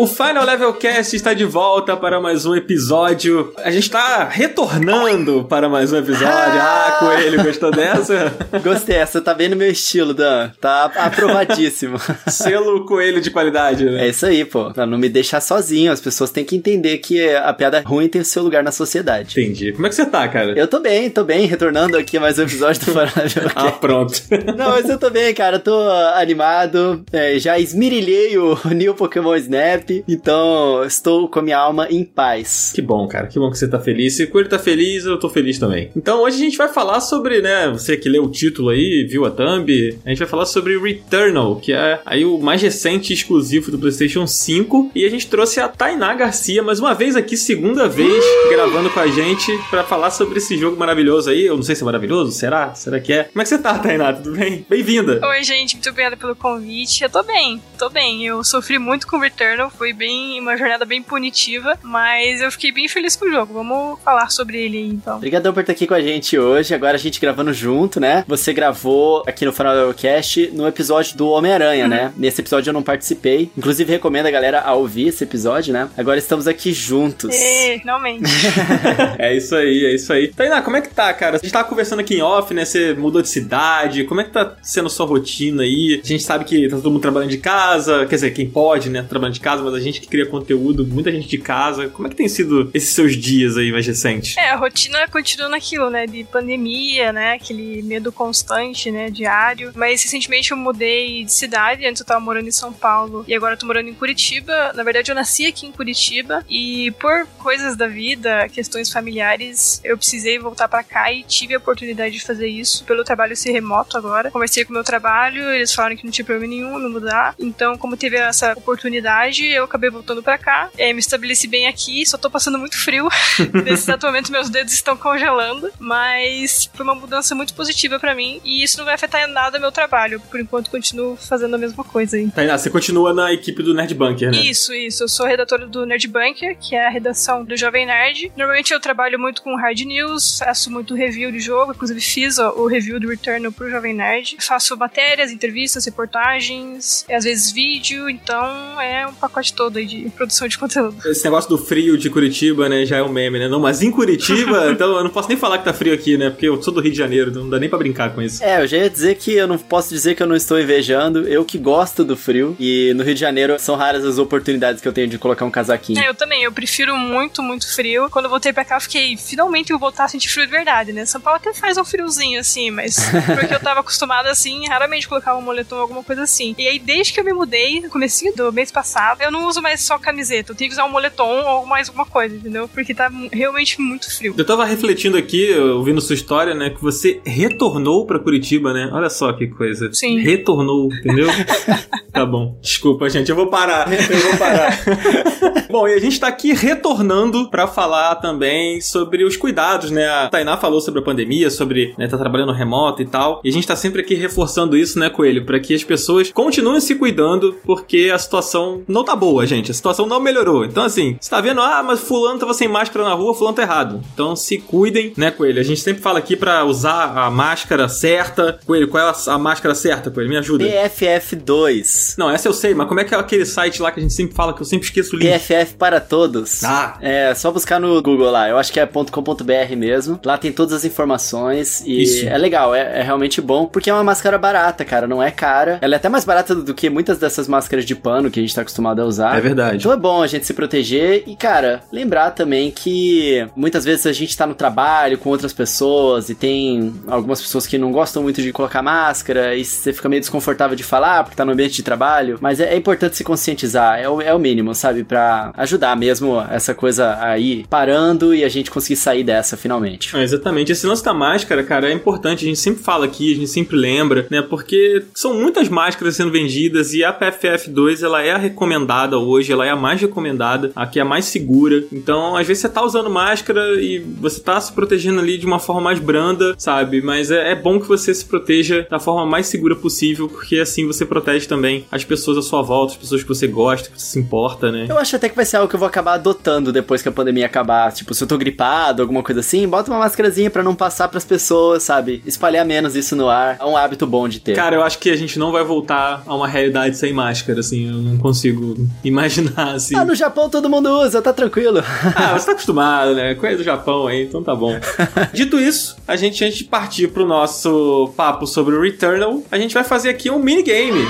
O Final Level Cast está de volta para mais um episódio. A gente está retornando para mais um episódio. Ah, Coelho, gostou dessa? Gostei, essa tá bem no meu estilo, Dan. Tá aprovadíssimo. Selo Coelho de qualidade, né? É isso aí, pô. Pra não me deixar sozinho, as pessoas têm que entender que a piada ruim tem o seu lugar na sociedade. Entendi. Como é que você tá, cara? Eu tô bem, tô bem, retornando aqui a mais um episódio do Final Level Cast. Ah, pronto. Não, mas eu tô bem, cara. Tô animado. É, já esmirilhei o New Pokémon Snap. Então, estou com a minha alma em paz. Que bom, cara. Que bom que você tá feliz. Se o Coelho tá feliz, eu tô feliz também. Então, hoje a gente vai falar sobre, né? Você que leu o título aí, viu a thumb. A gente vai falar sobre Returnal, que é aí o mais recente exclusivo do PlayStation 5. E a gente trouxe a Tainá Garcia mais uma vez aqui, segunda vez, gravando com a gente para falar sobre esse jogo maravilhoso aí. Eu não sei se é maravilhoso, será? Será que é? Como é que você tá, Tainá? Tudo bem? Bem-vinda. Oi, gente. Muito obrigada pelo convite. Eu tô bem, tô bem. Eu sofri muito com Returnal. Foi bem uma jornada bem punitiva, mas eu fiquei bem feliz com o jogo. Vamos falar sobre ele aí, então. Obrigadão por estar aqui com a gente hoje. Agora a gente gravando junto, né? Você gravou aqui no Final Cast no episódio do Homem-Aranha, Uhum. né? Nesse episódio eu não participei. Inclusive recomendo a galera a ouvir esse episódio, né? Agora estamos aqui juntos. Ê, finalmente. É isso aí, é isso aí. Tainá, como é que tá, cara? A gente tava conversando aqui em off, né? Você mudou de cidade. Como é que tá sendo sua rotina aí? A gente sabe que tá todo mundo trabalhando de casa. Quer dizer, quem pode, né? Trabalhando de casa, mas a gente que cria conteúdo, muita gente de casa. Como é que tem sido esses seus dias aí mais recentes? É, a rotina continua naquilo, né? De pandemia, né? Aquele medo constante, né? Diário. Mas recentemente eu mudei de cidade. Antes eu tava morando em São Paulo e agora eu tô morando em Curitiba. Na verdade, eu nasci aqui em Curitiba e por coisas da vida, questões familiares, eu precisei voltar pra cá e tive a oportunidade de fazer isso pelo trabalho ser remoto agora. Conversei com o meu trabalho, eles falaram que não tinha problema nenhum me mudar. Então, como teve essa oportunidade, eu acabei voltando pra cá. É, me estabeleci bem aqui, só tô passando muito frio. Nesse exato momento, meus dedos estão congelando. Mas foi uma mudança muito positiva pra mim. E isso não vai afetar em nada meu trabalho. Por enquanto, continuo fazendo a mesma coisa aí. Tainá, você continua na equipe do Nerd Bunker, né? Isso, isso. Eu sou redatora do Nerd Bunker, que é a redação do Jovem Nerd. Normalmente eu trabalho muito com hard news, faço muito review de jogo, inclusive fiz ó, o review do Returnal pro Jovem Nerd. Faço matérias, entrevistas, reportagens, às vezes vídeo, então é um pacote todo aí de produção de conteúdo. Esse negócio do frio de Curitiba, né, já é um meme, né? Não, mas em Curitiba, então eu não posso nem falar que tá frio aqui, né? Porque eu sou do Rio de Janeiro, não dá nem pra brincar com isso. É, eu já ia dizer que eu não posso dizer que eu não estou invejando. Eu que gosto do frio. E no Rio de Janeiro são raras as oportunidades que eu tenho de colocar um casaquinho. É, eu também, eu prefiro muito, muito frio. Quando eu voltei pra cá, eu fiquei, finalmente eu vou voltar a sentir frio de verdade, né? São Paulo até faz um friozinho assim, mas porque eu tava acostumada assim, raramente colocava um moletom ou alguma coisa assim. E aí, desde que eu me mudei, no comecinho do mês passado, eu não uso mais só camiseta, eu tenho que usar um moletom ou mais alguma coisa, entendeu? Porque tá realmente muito frio. Eu tava refletindo aqui, ouvindo sua história, né? Que você retornou pra Curitiba, né? Olha só que coisa. Sim. Retornou, entendeu? tá bom. Desculpa, gente. Eu vou parar. Eu vou parar. bom, e a gente tá aqui retornando pra falar também sobre os cuidados, né? A Tainá falou sobre a pandemia, sobre né, tá trabalhando remoto e tal. E a gente tá sempre aqui reforçando isso, né, Coelho? Pra que as pessoas continuem se cuidando, porque a situação não tá boa, gente. A situação não melhorou. Então, assim, você tá vendo, ah, mas fulano tava sem máscara na rua, fulano tá errado. Então, se cuidem, né, Coelho? A gente sempre fala aqui pra usar a máscara certa. Coelho, qual é a, a máscara certa, Coelho? Me ajuda. PFF2. Não, essa eu sei, mas como é que é aquele site lá que a gente sempre fala que eu sempre esqueço o link? PFF para todos. Ah. É, só buscar no Google lá. Eu acho que é .com.br mesmo. Lá tem todas as informações e Isso. é legal, é, é realmente bom, porque é uma máscara barata, cara, não é cara. Ela é até mais barata do que muitas dessas máscaras de pano que a gente tá acostumado a usar. É verdade. Então é bom a gente se proteger e, cara, lembrar também que muitas vezes a gente tá no trabalho com outras pessoas e tem algumas pessoas que não gostam muito de colocar máscara e você fica meio desconfortável de falar porque tá no ambiente de trabalho. Mas é, é importante se conscientizar, é o, é o mínimo, sabe? Pra ajudar mesmo essa coisa aí parando e a gente conseguir sair dessa finalmente. É, exatamente. Esse lance da máscara, cara, é importante. A gente sempre fala aqui, a gente sempre lembra, né? Porque são muitas máscaras sendo vendidas e a PFF2 ela é a recomendada hoje, ela é a mais recomendada, a que é a mais segura. Então, às vezes você tá usando máscara e você tá se protegendo ali de uma forma mais branda, sabe? Mas é, é bom que você se proteja da forma mais segura possível, porque assim você protege também as pessoas à sua volta, as pessoas que você gosta, que você se importa, né? Eu acho até que vai ser algo que eu vou acabar adotando depois que a pandemia acabar. Tipo, se eu tô gripado, alguma coisa assim, bota uma máscarazinha para não passar pras pessoas, sabe? Espalhar menos isso no ar. É um hábito bom de ter. Cara, eu acho que a gente não vai voltar a uma realidade sem máscara, assim. Eu não consigo imaginar, assim. Ah, no Japão todo mundo usa, tá tranquilo. ah, você tá acostumado, né? Coisa do Japão aí, então tá bom. Dito isso, a gente, antes de partir pro nosso papo sobre o Returnal, a gente vai fazer aqui um minigame.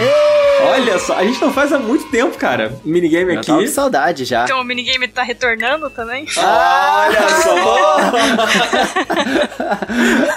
Olha só, a gente não faz há muito tempo, cara. Minigame Eu aqui. tava com saudade já. Então o minigame tá retornando também? Olha só!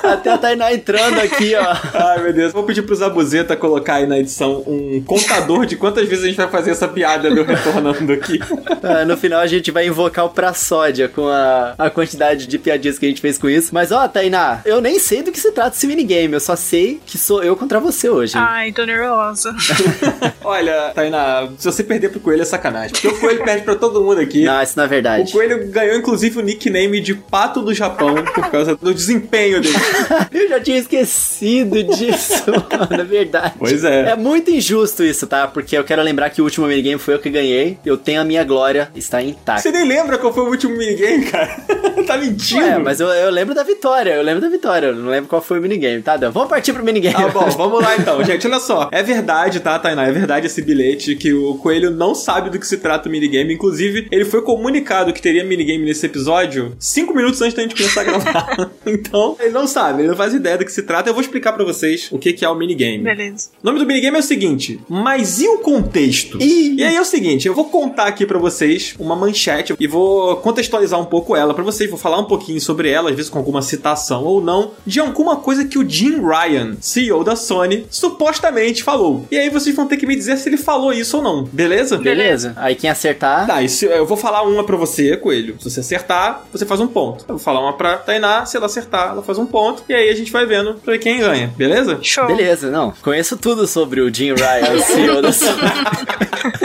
Até a Tainá entrando aqui, ó. Ai, meu Deus. Vou pedir pro Zabuzeta colocar aí na edição um contador de quantas vezes a gente vai fazer essa piada do retornando aqui. Ah, no final a gente vai invocar o Praçódia com a, a quantidade de piadinhas que a gente fez com isso. Mas ó, Tainá, eu nem sei do que se trata esse minigame. Eu só sei que sou eu contra você hoje. Ai, tô nervosa. Olha, Tainá, se você perder pro Coelho é sacanagem. Porque o Coelho perde pra todo mundo aqui. Não, isso não é O verdade. Coelho ganhou, inclusive, o nickname de Pato do Japão por causa do desempenho dele. Eu já tinha esquecido disso, mano, é verdade. Pois é. É muito injusto isso, tá? Porque eu quero lembrar que o último minigame foi eu que ganhei. Eu tenho a minha glória, está intacta. Você nem lembra qual foi o último minigame, cara? tá mentindo. Ué, mas eu, eu lembro da vitória, eu lembro da vitória, eu não lembro qual foi o minigame, tá? Dan? Vamos partir pro minigame. Ah, bom, vamos lá então. Gente, olha só. É verdade, tá, Tainá? É verdade esse bilhete que o Coelho não sabe do que se trata o minigame. Inclusive, ele foi comunicado que teria minigame nesse episódio cinco minutos antes da gente começar a gravar. então, ele não sabe, ele não faz ideia do que se trata. Eu vou explicar pra vocês o que que é o minigame. Beleza. O nome do minigame é o seguinte, mas e o contexto? Ih. E aí é o seguinte, eu vou contar aqui pra vocês uma manchete e vou contextualizar um pouco ela pra vocês, vou falar um pouquinho sobre ela, às vezes com alguma citação ou não, de alguma coisa que o Jim Ryan, CEO da Sony, supostamente falou. E aí vocês vão ter que me dizer se ele falou isso ou não, beleza? Beleza. Aí quem acertar. Tá, se- eu vou falar uma pra você, Coelho. Se você acertar, você faz um ponto. Eu vou falar uma pra Tainá, se ela acertar, ela faz um ponto. E aí a gente vai vendo pra ver quem ganha, beleza? Show. Beleza, não. Conheço tudo sobre o Jim Ryan, CEO da Sony.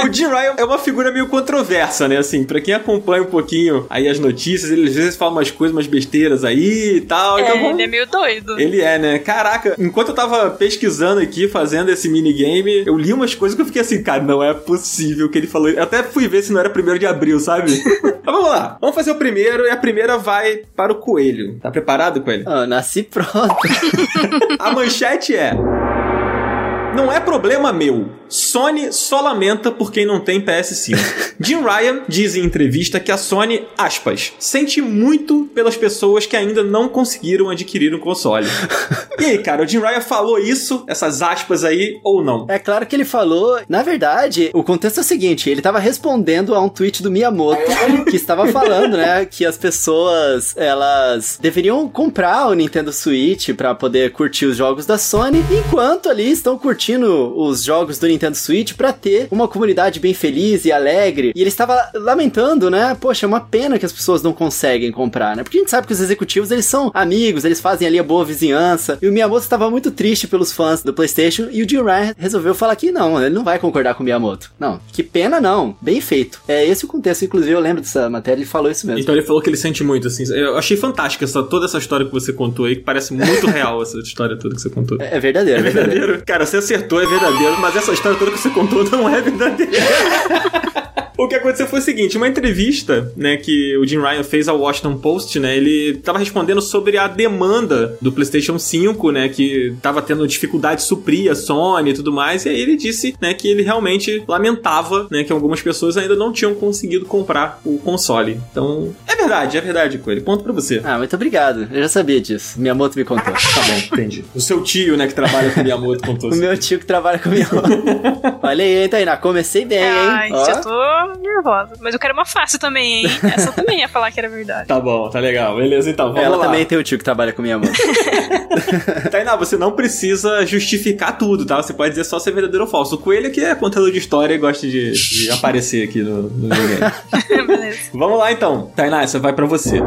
O Jim Ryan é uma figura meio controversa, né? Assim, pra quem acompanha um pouquinho aí as notícias, ele às vezes fala umas coisas, umas besteiras aí e tal. É, então vamos... ele é meio doido. Ele é, né? Caraca, enquanto eu tava pesquisando aqui, fazendo esse minigame, eu li umas coisas que eu fiquei assim, cara, não é possível que ele falou. Eu até fui ver se não era primeiro de abril, sabe? Mas vamos lá. Vamos fazer o primeiro e a primeira vai para o Coelho. Tá preparado, Coelho? Ah, nasci pronto. A manchete é. Não é problema meu. Sony só lamenta por quem não tem PS5. Jim Ryan diz em entrevista que a Sony, aspas, sente muito pelas pessoas que ainda não conseguiram adquirir um console. E aí, cara, o Jim Ryan falou isso, essas aspas aí, ou não? É claro que ele falou. Na verdade, o contexto é o seguinte: ele tava respondendo a um tweet do Miyamoto que estava falando, né, que as pessoas elas deveriam comprar o Nintendo Switch pra poder curtir os jogos da Sony, enquanto ali estão curtindo os jogos do Nintendo Switch pra ter uma comunidade bem feliz e alegre. E ele estava lamentando, né? Poxa, é uma pena que as pessoas não conseguem comprar, né? Porque a gente sabe que os executivos eles são amigos, eles fazem ali a boa vizinhança. E o Miyamoto estava muito triste pelos fãs do PlayStation e o Jim Ryan resolveu falar que não, ele não vai concordar com o Miyamoto. Não, que pena não, bem feito. É esse o contexto, inclusive eu lembro dessa matéria, ele falou isso mesmo. Então ele falou que ele sente muito, assim. Eu achei fantástica essa, toda essa história que você contou aí, que parece muito real essa história toda que você contou. É é verdadeiro, é verdadeiro. verdadeiro. Cara, você acertou, é verdadeiro, mas essa história toda que você contou não é verdadeira. O que aconteceu foi o seguinte, uma entrevista, né, que o Jim Ryan fez ao Washington Post, né, ele tava respondendo sobre a demanda do PlayStation 5, né, que tava tendo dificuldade de suprir a Sony e tudo mais, e aí ele disse, né, que ele realmente lamentava, né, que algumas pessoas ainda não tinham conseguido comprar o console. Então, é verdade, é verdade, Coelho. Ponto pra você. Ah, muito obrigado. Eu já sabia disso. Miyamoto me contou. Tá bom, entendi. O seu tio, né, que trabalha com Miyamoto contou O meu tio que trabalha com Miyamoto. Olha aí, Tainá. Comecei bem, hein? Ai, Ó. já tô nervosa. Mas eu quero uma fácil também, hein? Essa eu também ia falar que era verdade. Tá bom, tá legal. Beleza, então, vamos Ela lá. também tem o tio que trabalha com Miyamoto. Tainá, você não precisa justificar tudo, tá? Você pode dizer só se é verdadeiro ou falso. O Coelho que é contador de história e gosta de, de aparecer aqui no, no. Beleza. Vamos lá, então. Tainá, essa vai pra você.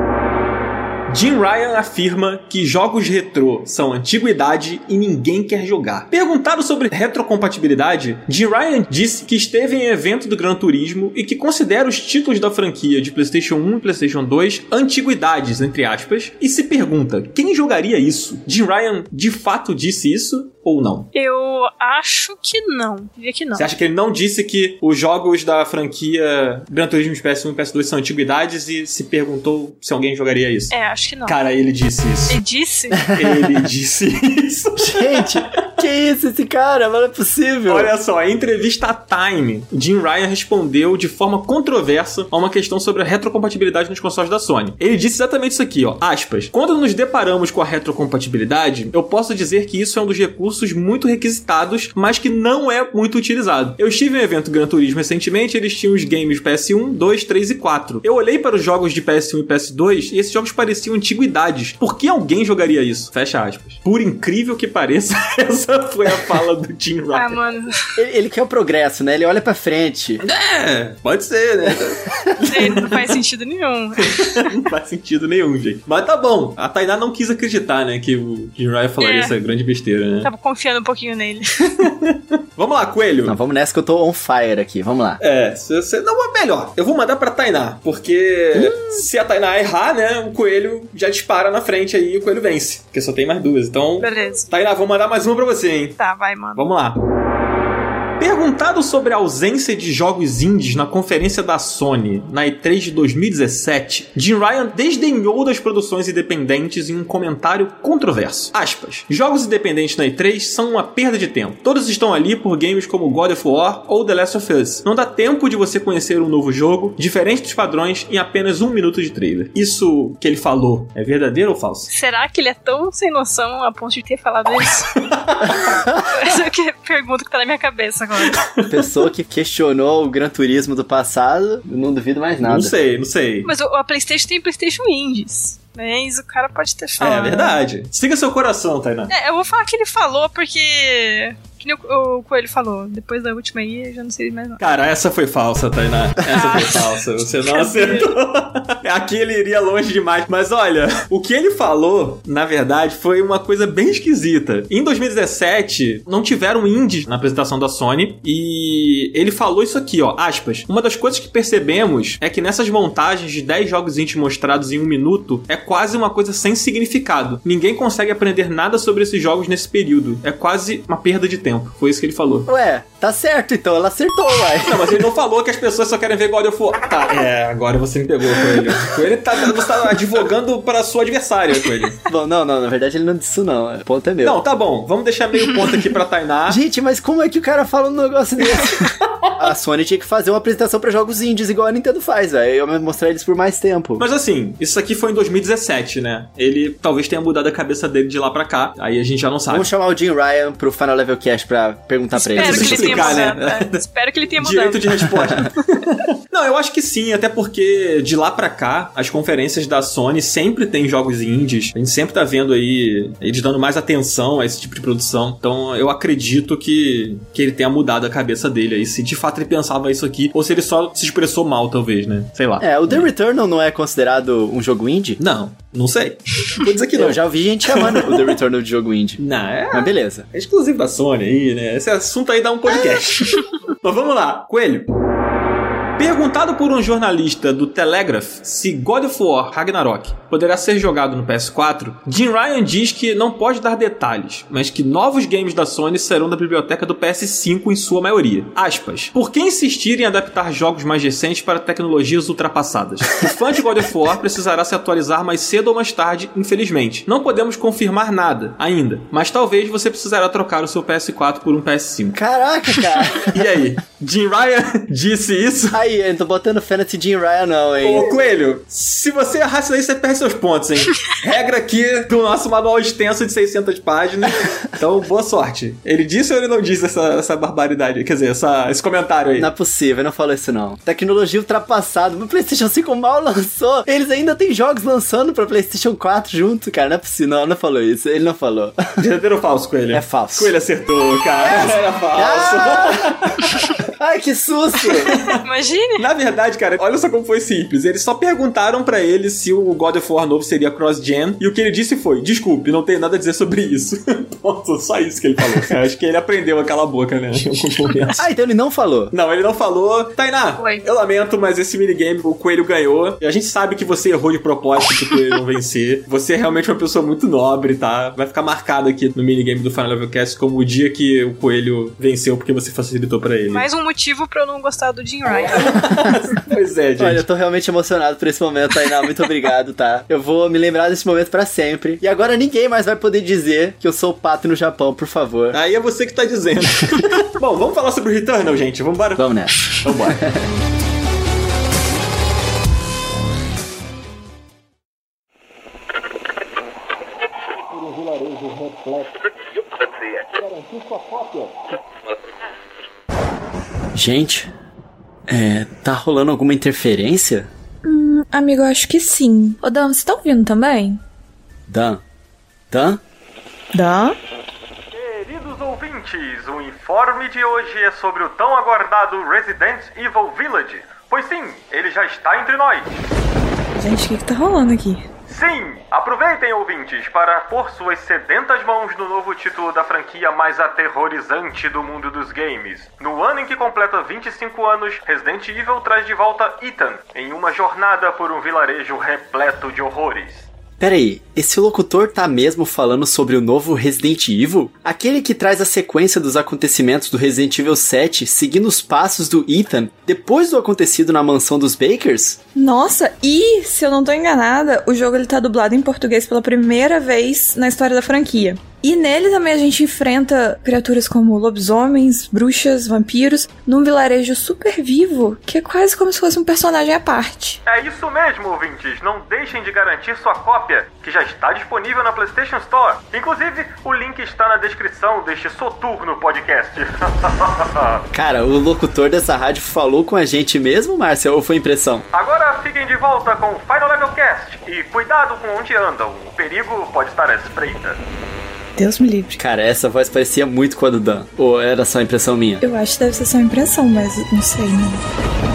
Jim Ryan afirma que jogos retrô são antiguidade e ninguém quer jogar. Perguntado sobre retrocompatibilidade, Jim Ryan disse que esteve em evento do Gran Turismo e que considera os títulos da franquia de PlayStation 1 e PlayStation 2 antiguidades, entre aspas, e se pergunta: quem jogaria isso? Jim Ryan de fato disse isso? ou não? Eu acho que não. Diria que não. Você acha que ele não disse que os jogos da franquia Gran Turismo PS1 e PS2 são antiguidades e se perguntou se alguém jogaria isso? É, acho que não. Cara, ele disse isso. Ele disse? ele disse isso. Gente, que isso esse cara? Não é possível. Olha só, em entrevista à Time, Jim Ryan respondeu de forma controversa a uma questão sobre a retrocompatibilidade nos consoles da Sony. Ele disse exatamente isso aqui, ó, aspas. Quando nos deparamos com a retrocompatibilidade, eu posso dizer que isso é um dos recursos muito requisitados, mas que não é muito utilizado. Eu estive em um evento Gran Turismo recentemente, eles tinham os games PS1, 2, 3 e 4. Eu olhei para os jogos de PS1 e PS2 e esses jogos pareciam antiguidades. Por que alguém jogaria isso? Fecha aspas. Por incrível que pareça, essa essa foi a fala do Tim Ryan. Ah, mano. Ele, ele, quer o progresso, né? Ele olha pra frente. É, pode ser, né? não faz sentido nenhum. não faz sentido nenhum, gente. Mas tá bom. A Tainá não quis acreditar, né? Que o Jim Ryan falaria é. essa grande besteira, né? Tava confiando um pouquinho nele. vamos lá, Coelho. Não, vamos nessa que eu tô on fire aqui. Vamos lá. É, se você. Não, é melhor. Eu vou mandar pra Tainá. Porque hum. se a Tainá errar, né? O Coelho já dispara na frente aí e o Coelho vence. Porque só tem mais duas. Então. Beleza. Tainá, vou mandar mais uma pra você você, hein? Tá, vai, mano. Vamos lá. Perguntado sobre a ausência de jogos indies na conferência da Sony na E3 de 2017, Jim Ryan desdenhou das produções independentes em um comentário controverso. Aspas. Jogos independentes na E3 são uma perda de tempo. Todos estão ali por games como God of War ou The Last of Us. Não dá tempo de você conhecer um novo jogo, diferente dos padrões, em apenas um minuto de trailer. Isso que ele falou é verdadeiro ou falso? Será que ele é tão sem noção a ponto de ter falado isso? Essa é a pergunta que tá na minha cabeça agora. Pessoa que questionou o Gran Turismo do passado, não duvido mais nada. Não sei, não sei. Mas a PlayStation tem PlayStation Indies. Mas o cara pode ter falado. É verdade. Siga seu coração, Tainá. É, eu vou falar que ele falou porque que nem o, o Coelho falou, depois da última aí, eu já não sei mais não. Cara, essa foi falsa, Tainá. Essa foi falsa. Você não acertou. Aqui ele iria longe demais. Mas olha, o que ele falou, na verdade, foi uma coisa bem esquisita. Em 2017, não tiveram indies na apresentação da Sony e ele falou isso aqui, ó, aspas. Uma das coisas que percebemos é que nessas montagens de 10 jogos indies mostrados em um minuto é quase uma coisa sem significado. Ninguém consegue aprender nada sobre esses jogos nesse período. É quase uma perda de tempo tempo. Foi isso que ele falou. Ué, tá certo então, ela acertou, uai. Não, mas ele não falou que as pessoas só querem ver God of War. Tá, é, agora você me pegou, Coelho. Coelho tá, você tá advogando pra sua adversária, Coelho. Bom, não, não, na verdade ele não disse isso não, o ponto é meu. Não, tá bom, vamos deixar meio ponto aqui pra Tainá. Gente, mas como é que o cara fala um negócio desse? a Sony tinha que fazer uma apresentação pra jogos indies igual a Nintendo faz, velho. Eu mostrar eles por mais tempo. Mas assim, isso aqui foi em 2017, né? Ele talvez tenha mudado a cabeça dele de lá pra cá. Aí a gente já não sabe. Vamos chamar o Jim Ryan pro Final Level Cast pra perguntar Espero pra ele. Que ele explicar, né? É. Espero que ele tenha mudado. Direito de resposta. não, eu acho que sim, até porque de lá pra cá, as conferências da Sony sempre tem jogos indies. A gente sempre tá vendo aí eles dando mais atenção a esse tipo de produção. Então eu acredito que, que ele tenha mudado a cabeça dele aí. Se de fato ele pensava isso aqui, ou se ele só se expressou mal, talvez, né? Sei lá. É, o The Returnal não é considerado um jogo indie? Não, não sei. Vou dizer que não. Eu já ouvi gente chamando o The Returnal de jogo indie. Não, é. Mas beleza. É exclusivo da Sony aí, né? Esse assunto aí dá um podcast. Mas vamos lá, Coelho. Perguntado por um jornalista do Telegraph se God of War Ragnarok poderá ser jogado no PS4, Jim Ryan diz que não pode dar detalhes, mas que novos games da Sony serão da biblioteca do PS5 em sua maioria. Aspas. Por que insistir em adaptar jogos mais recentes para tecnologias ultrapassadas? O fã de God of War precisará se atualizar mais cedo ou mais tarde, infelizmente. Não podemos confirmar nada ainda, mas talvez você precisará trocar o seu PS4 por um PS5. Caraca, cara! e aí? Jim Ryan disse isso? Aí aí, eu não tô botando fé nesse Jim Ryan, não, hein? Ô, Coelho, se você errar isso aí, você perde seus pontos, hein? Regra aqui do nosso manual extenso de 600 páginas. Então, boa sorte. Ele disse ou ele não disse essa, essa barbaridade? Quer dizer, essa, esse comentário aí? Não é possível, não falou isso não. Tecnologia ultrapassada. O PlayStation 5 mal lançou. Eles ainda têm jogos lançando pra PlayStation 4 junto, cara. Não é possível. Não, não falou isso. Ele não falou. Verdadeiro ou falso, Coelho? É falso. Coelho acertou, cara. É, Era falso. Ah! Ai, que susto! Imagine. Na verdade, cara, olha só como foi simples. Eles só perguntaram pra ele se o God of War novo seria cross-gen. E o que ele disse foi: desculpe, não tenho nada a dizer sobre isso. Ponto, só isso que ele falou. Eu acho que ele aprendeu aquela boca, né? Ah, então ele não falou. Não, ele não falou. Tainá, Oi. eu lamento, mas esse minigame o Coelho ganhou. E a gente sabe que você errou de propósito pro Coelho não vencer. Você é realmente uma pessoa muito nobre, tá? Vai ficar marcado aqui no minigame do Final Level Cast como o dia que o Coelho venceu porque você facilitou pra ele. Mais um motivo pra eu não gostar do Jim Ryan. Pois é, gente. Olha, eu tô realmente emocionado por esse momento, Tainá. Muito obrigado, tá? Eu vou me lembrar desse momento pra sempre. E agora ninguém mais vai poder dizer que eu sou o pato no Japão, por favor. Aí é você que tá dizendo. Bom, vamos falar sobre o Returnal, gente. Vambora. Vamos nessa. Vambora. Gente, é. Tá rolando alguma interferência? Hum, amigo, eu acho que sim. Ô, Dan, você tá ouvindo também? Dan? Dan? Dan? Queridos ouvintes, o informe de hoje é sobre o tão aguardado Resident Evil Village. Pois sim, ele já está entre nós. Gente, o que que tá rolando aqui? Sim, aproveitem ouvintes para pôr suas sedentas mãos no novo título da franquia mais aterrorizante do mundo dos games. No ano em que completa 25 anos, Resident Evil traz de volta Ethan em uma jornada por um vilarejo repleto de horrores. Peraí, esse locutor tá mesmo falando sobre o novo Resident Evil? Aquele que traz a sequência dos acontecimentos do Resident Evil 7, seguindo os passos do Ethan, depois do acontecido na mansão dos Bakers? Nossa, e se eu não tô enganada, o jogo ele tá dublado em português pela primeira vez na história da franquia. E nele também a gente enfrenta criaturas como lobisomens, bruxas, vampiros, num vilarejo super vivo, que é quase como se fosse um personagem à parte. É isso mesmo, ouvintes. Não deixem de garantir sua cópia, que já está disponível na PlayStation Store. Inclusive, o link está na descrição deste soturno podcast. Cara, o locutor dessa rádio falou com a gente mesmo, Márcia, ou foi impressão? Agora fiquem de volta com o Final Level Cast e cuidado com onde andam. O perigo pode estar à espreita. Deus me livre. Cara, essa voz parecia muito com a do Dan. Ou era só impressão minha? Eu acho que deve ser só impressão, mas não sei, né?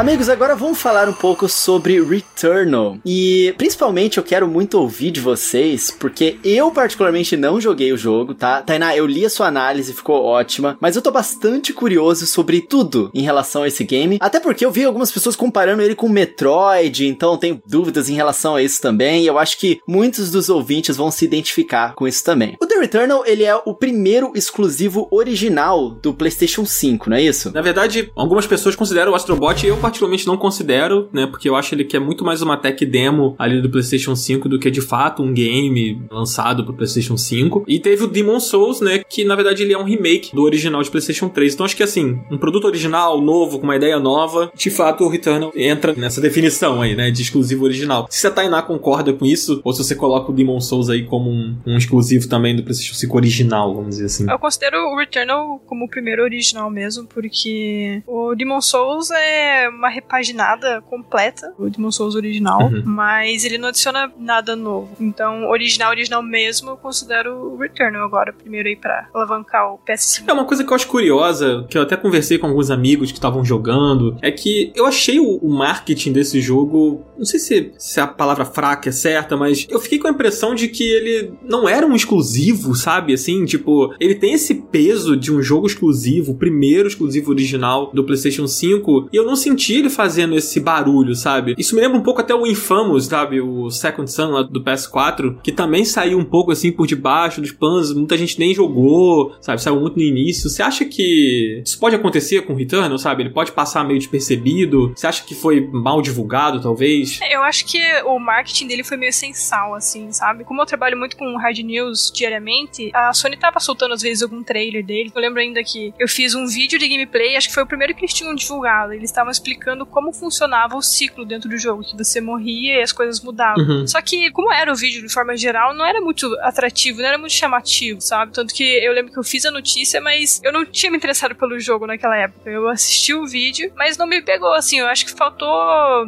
Amigos, agora vamos falar um pouco sobre Returnal. E principalmente eu quero muito ouvir de vocês, porque eu particularmente não joguei o jogo, tá? Tainá, eu li a sua análise, ficou ótima, mas eu tô bastante curioso sobre tudo em relação a esse game, até porque eu vi algumas pessoas comparando ele com Metroid, então tenho dúvidas em relação a isso também, e eu acho que muitos dos ouvintes vão se identificar com isso também. O The Returnal, ele é o primeiro exclusivo original do PlayStation 5, não é isso? Na verdade, algumas pessoas consideram o Astrobot, eu particularmente não considero, né? Porque eu acho ele que é muito mais uma tech demo ali do PlayStation 5 do que de fato um game lançado pro PlayStation 5. E teve o Demon Souls, né? Que na verdade ele é um remake do original de PlayStation 3. Então acho que assim, um produto original, novo, com uma ideia nova, de fato o Returnal entra nessa definição aí, né? De exclusivo original. Se a Tainá concorda com isso, ou se você coloca o Demon Souls aí como um, um exclusivo também do PlayStation 5 original, vamos dizer assim. Eu considero o Returnal como o primeiro original mesmo, porque o Demon Souls é uma repaginada completa do Demon Souls original, Uhum. mas ele não adiciona nada novo. Então, original, original mesmo, eu considero o Returnal agora, primeiro aí pra alavancar o PS5. É uma coisa que eu acho curiosa, que eu até conversei com alguns amigos que estavam jogando, é que eu achei o, o marketing desse jogo, não sei se, se a palavra fraca é certa, mas eu fiquei com a impressão de que ele não era um exclusivo, sabe? Assim, tipo, ele tem esse peso de um jogo exclusivo, o primeiro exclusivo original do PlayStation 5, e eu não senti ele fazendo esse barulho, sabe? Isso me lembra um pouco até o Infamous, sabe? O Second Son lá do PS4, que também saiu um pouco assim por debaixo dos panos, muita gente nem jogou, sabe? Saiu muito no início. Você acha que isso pode acontecer com o Returnal, sabe? Ele pode passar meio despercebido? Você acha que foi mal divulgado, talvez? Eu acho que o marketing dele foi meio sem sal, assim, sabe? Como eu trabalho muito com hard news recentemente, a Sony tava soltando às vezes algum trailer dele. Eu lembro ainda que eu fiz um vídeo de gameplay, acho que foi o primeiro que eles tinham divulgado. Eles estavam explicando como funcionava o ciclo dentro do jogo, que você morria e as coisas mudavam. Uhum. Só que, como era o vídeo de forma geral, não era muito atrativo, não era muito chamativo, sabe? Tanto que eu lembro que eu fiz a notícia, mas eu não tinha me interessado pelo jogo naquela época. Eu assisti o vídeo, mas não me pegou, assim. Eu acho que faltou.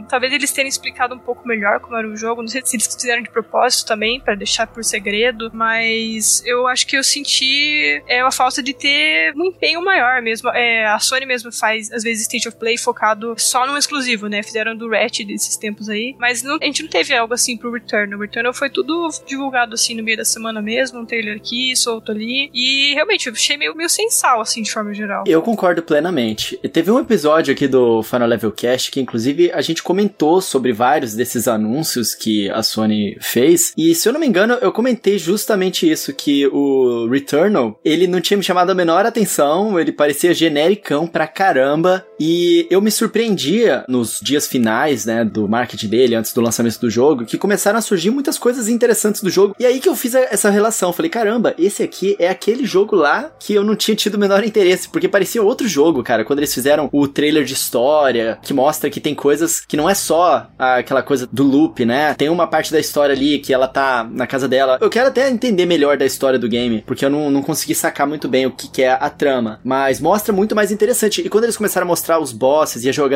Talvez eles terem explicado um pouco melhor como era o jogo. Não sei se eles fizeram de propósito também, para deixar por segredo, mas eu acho que eu senti é, uma falta de ter um empenho maior mesmo. É, a Sony mesmo faz, às vezes, State of Play focado só no exclusivo, né? Fizeram do Ratchet desses tempos aí, mas não, a gente não teve algo assim pro Returnal. O Returnal foi tudo divulgado assim no meio da semana mesmo, um trailer aqui, solto ali, e realmente eu achei meio, meio sem sal, assim, de forma geral. Eu concordo plenamente. Teve um episódio aqui do Final Level Cast que, inclusive, a gente comentou sobre vários desses anúncios que a Sony fez. E, se eu não me engano, eu comentei justamente isso: que o Returnal, ele não tinha me chamado a menor atenção, ele parecia genericão pra caramba. E eu me surpreendia nos dias finais, né, do marketing dele, antes do lançamento do jogo, que começaram a surgir muitas coisas interessantes do jogo. E aí que eu fiz essa relação. Falei, caramba, esse aqui é aquele jogo lá que eu não tinha tido o menor interesse, porque parecia outro jogo, cara. Quando eles fizeram o trailer de história, que mostra que tem coisas que não é só aquela coisa do loop, né? Tem uma parte da história ali que ela tá na casa dela. Eu quero até entender melhor da história do game, porque eu não, não consegui sacar muito bem o que, que é a trama. Mas mostra muito mais interessante. E quando eles começaram a mostrar os bosses e a jogabilidade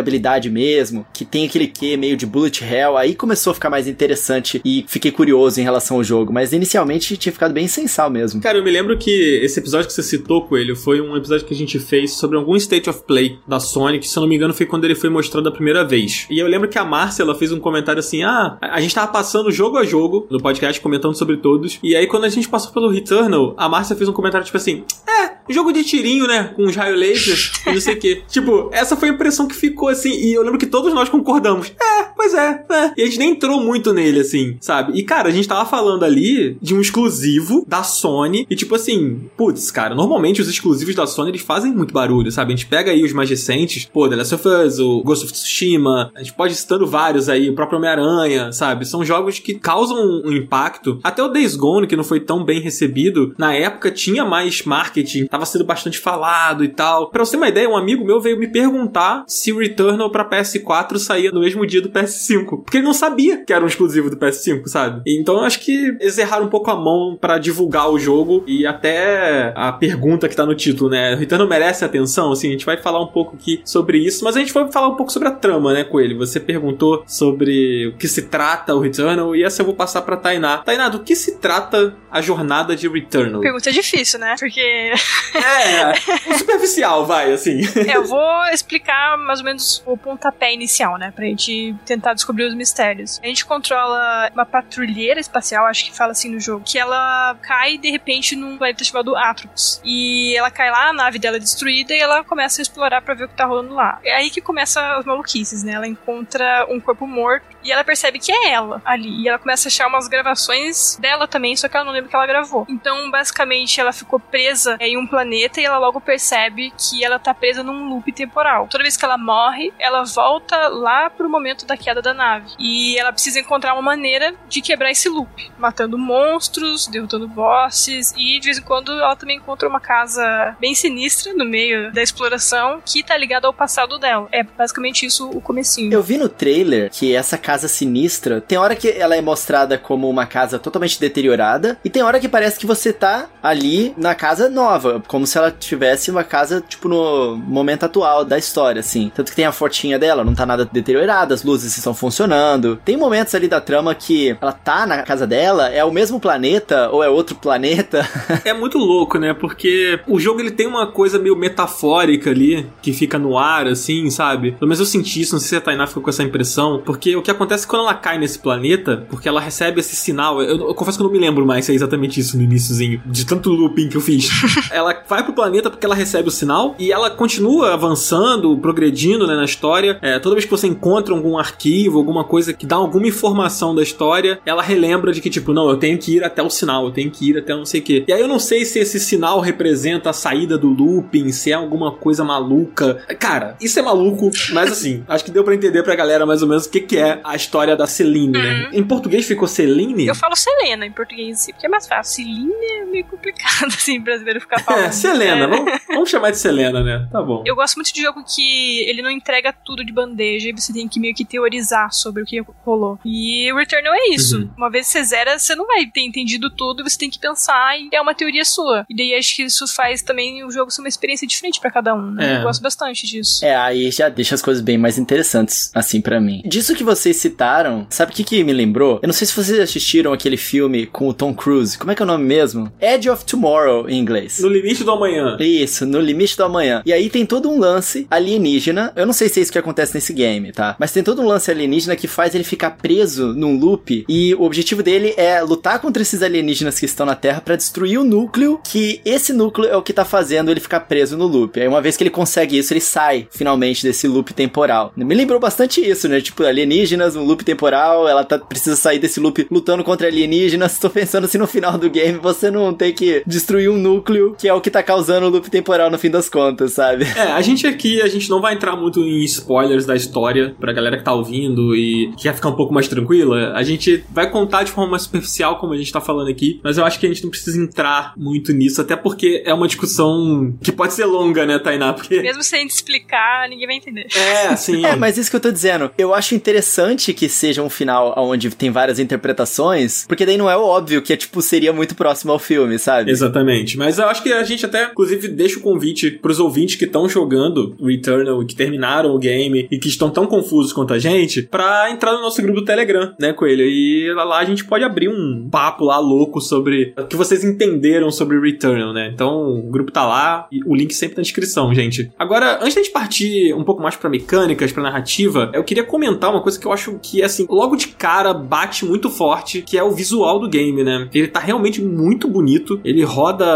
mesmo, que tem aquele que meio de bullet hell, aí começou a ficar mais interessante e fiquei curioso em relação ao jogo. Mas inicialmente tinha ficado bem sensal mesmo. Cara, eu me lembro que esse episódio que você citou, Coelho, foi um episódio que a gente fez sobre algum State of Play da Sony, que se eu não me engano foi quando ele foi mostrado a primeira vez. E eu lembro que a Márcia, ela fez um comentário assim, ah, a gente tava passando jogo a jogo no podcast, comentando sobre todos, e aí quando a gente passou pelo Returnal, a Márcia fez um comentário tipo assim, é, jogo de tirinho, né, com os raio lasers e não sei o quê. tipo, essa foi a impressão que ficou assim, e eu lembro que todos nós concordamos, é, pois é, é. E a gente nem entrou muito nele, assim, sabe? E cara, a gente tava falando ali de um exclusivo da Sony, e tipo assim, putz, cara, normalmente os exclusivos da Sony eles fazem muito barulho, sabe? A gente pega aí os mais recentes, pô, The Last of Us, o Ghost of Tsushima, a gente pode citando vários aí, o próprio Homem-Aranha, sabe? São jogos que causam um impacto. Até o Days Gone, que não foi tão bem recebido, na época tinha mais marketing, tava sendo bastante falado e tal. Pra você ter uma ideia, um amigo meu veio me perguntar se o Returnal pra PS4 saía no mesmo dia do PS5, porque ele não sabia que era um exclusivo do PS5, sabe? Então eu acho que eles erraram um pouco a mão para divulgar o jogo e até a pergunta que tá no título, né? O Returnal merece atenção, assim, a gente vai falar um pouco aqui sobre isso, mas a gente vai falar um pouco sobre a trama, né, Coelho? Você perguntou sobre o que se trata o Returnal e essa eu vou passar pra Tainá. Tainá, do que se trata a jornada de Returnal? Pergunta difícil, né? Porque. É, superficial, vai, assim. É, eu vou explicar mais ou menos o pontapé inicial, né? Pra gente tentar descobrir os mistérios. A gente controla uma patrulheira espacial, acho que fala assim no jogo, que ela cai de repente num planeta chamado Atropos. E ela cai lá, a nave dela é destruída e ela começa a explorar pra ver o que tá rolando lá. É aí que começa as maluquices, né? Ela encontra um corpo morto e ela percebe que é ela ali. E ela começa a achar umas gravações dela também, só que ela não lembra que ela gravou. Então, basicamente, ela ficou presa em um planeta e ela logo percebe que ela tá presa num loop temporal. Toda vez que ela morre, ela volta lá pro momento da queda da nave. E ela precisa encontrar uma maneira de quebrar esse loop, matando monstros, derrotando bosses e de vez em quando ela também encontra uma casa bem sinistra no meio da exploração que tá ligada ao passado dela. É basicamente isso o comecinho. Eu vi no trailer que essa casa sinistra, tem hora que ela é mostrada como uma casa totalmente deteriorada e tem hora que parece que você tá ali na casa nova, como se ela tivesse uma casa tipo no momento atual da história, assim. Tanto que tem a fotinha dela, não tá nada deteriorada, as luzes estão funcionando. Tem momentos ali da trama que ela tá na casa dela, é o mesmo planeta ou é outro planeta. é muito louco, né? Porque o jogo ele tem uma coisa meio metafórica ali, que fica no ar, assim, sabe? Pelo menos eu senti isso, não sei se a Tainá ficou com essa impressão, porque o que acontece quando ela cai nesse planeta, porque ela recebe esse sinal, eu, eu confesso que eu não me lembro mais se é exatamente isso no iníciozinho, de tanto looping que eu fiz. ela vai pro planeta porque ela recebe o sinal e ela continua avançando, progredindo né, na história. É, toda vez que você encontra algum arquivo, alguma coisa que dá alguma informação da história, ela relembra de que, tipo, não, eu tenho que ir até o sinal, eu tenho que ir até não sei o quê. E aí eu não sei se esse sinal representa a saída do looping, se é alguma coisa maluca. Cara, isso é maluco, mas assim, acho que deu para entender pra galera mais ou menos o que, que é a história da Celine, né? Em português ficou Celine? Eu falo Selena em português, porque é mais fácil. Celine é meio complicado, assim, brasileiro ficar falando. É, Selena, É. vamos, vamos chamar de Selena, né? Tá bom. Eu gosto muito de jogo que ele não entrega tudo de bandeja e você tem que meio que teorizar sobre o que rolou. E o Returnal é isso. Uhum. Uma vez que você zera, você não vai ter entendido tudo e você tem que pensar e é uma teoria sua. E daí acho que isso faz também o jogo ser uma experiência diferente pra cada um. Né? É. Eu gosto bastante disso. É, aí já deixa as coisas bem mais interessantes, assim, pra mim. Disso que vocês citaram, sabe o que que me lembrou? Eu não sei se vocês assistiram aquele filme com o Tom Cruise. Como é que é o nome mesmo? Edge of Tomorrow, em inglês. No limite do amanhã. Isso, no limite do amanhã. E aí tem todo um lance alienígena. Eu não sei se é isso que acontece nesse game, tá? Mas tem todo um lance alienígena que faz ele ficar preso num loop. E o objetivo dele é lutar contra esses alienígenas que estão na Terra pra destruir o núcleo. Que esse núcleo é o que tá fazendo ele ficar preso no loop. Aí uma vez que ele consegue isso, ele sai finalmente desse loop temporal. Me lembrou bastante isso, né? Tipo, alienígenas, um loop temporal. Ela tá, precisa sair desse loop lutando contra alienígenas. Tô pensando se no final do game você não tem que destruir um núcleo que é o que tá causando o loop temporal no fim das contas, sabe? É, a gente aqui, a gente não vai entrar muito em spoilers da história pra galera que tá ouvindo e quer ficar um pouco mais tranquila. A gente vai contar de forma mais superficial, como a gente tá falando aqui, mas eu acho que a gente não precisa entrar muito nisso, até porque é uma discussão que pode ser longa, né, Tainá? Porque. Mesmo sem te explicar, ninguém vai entender. É, assim. É, mas isso que eu tô dizendo. Eu acho interessante que seja um final onde tem várias interpretações, porque daí não é óbvio que é, tipo, seria muito próximo ao filme, sabe? Exatamente. Mas eu acho que a gente até, inclusive, deixa o convite pros ouvintes que estão jogando o e que terminaram o game e que estão tão confusos quanto a gente, pra entrar no nosso grupo do Telegram, né, Coelho? E lá a gente pode abrir um papo lá louco sobre o que vocês entenderam sobre Returnal, né? Então, o grupo tá lá e o link sempre na descrição, gente. Agora, antes da gente partir um pouco mais pra mecânicas, pra narrativa, eu queria comentar uma coisa que eu acho que, assim, logo de cara bate muito forte, que é o visual do game, né? Ele tá realmente muito bonito, ele roda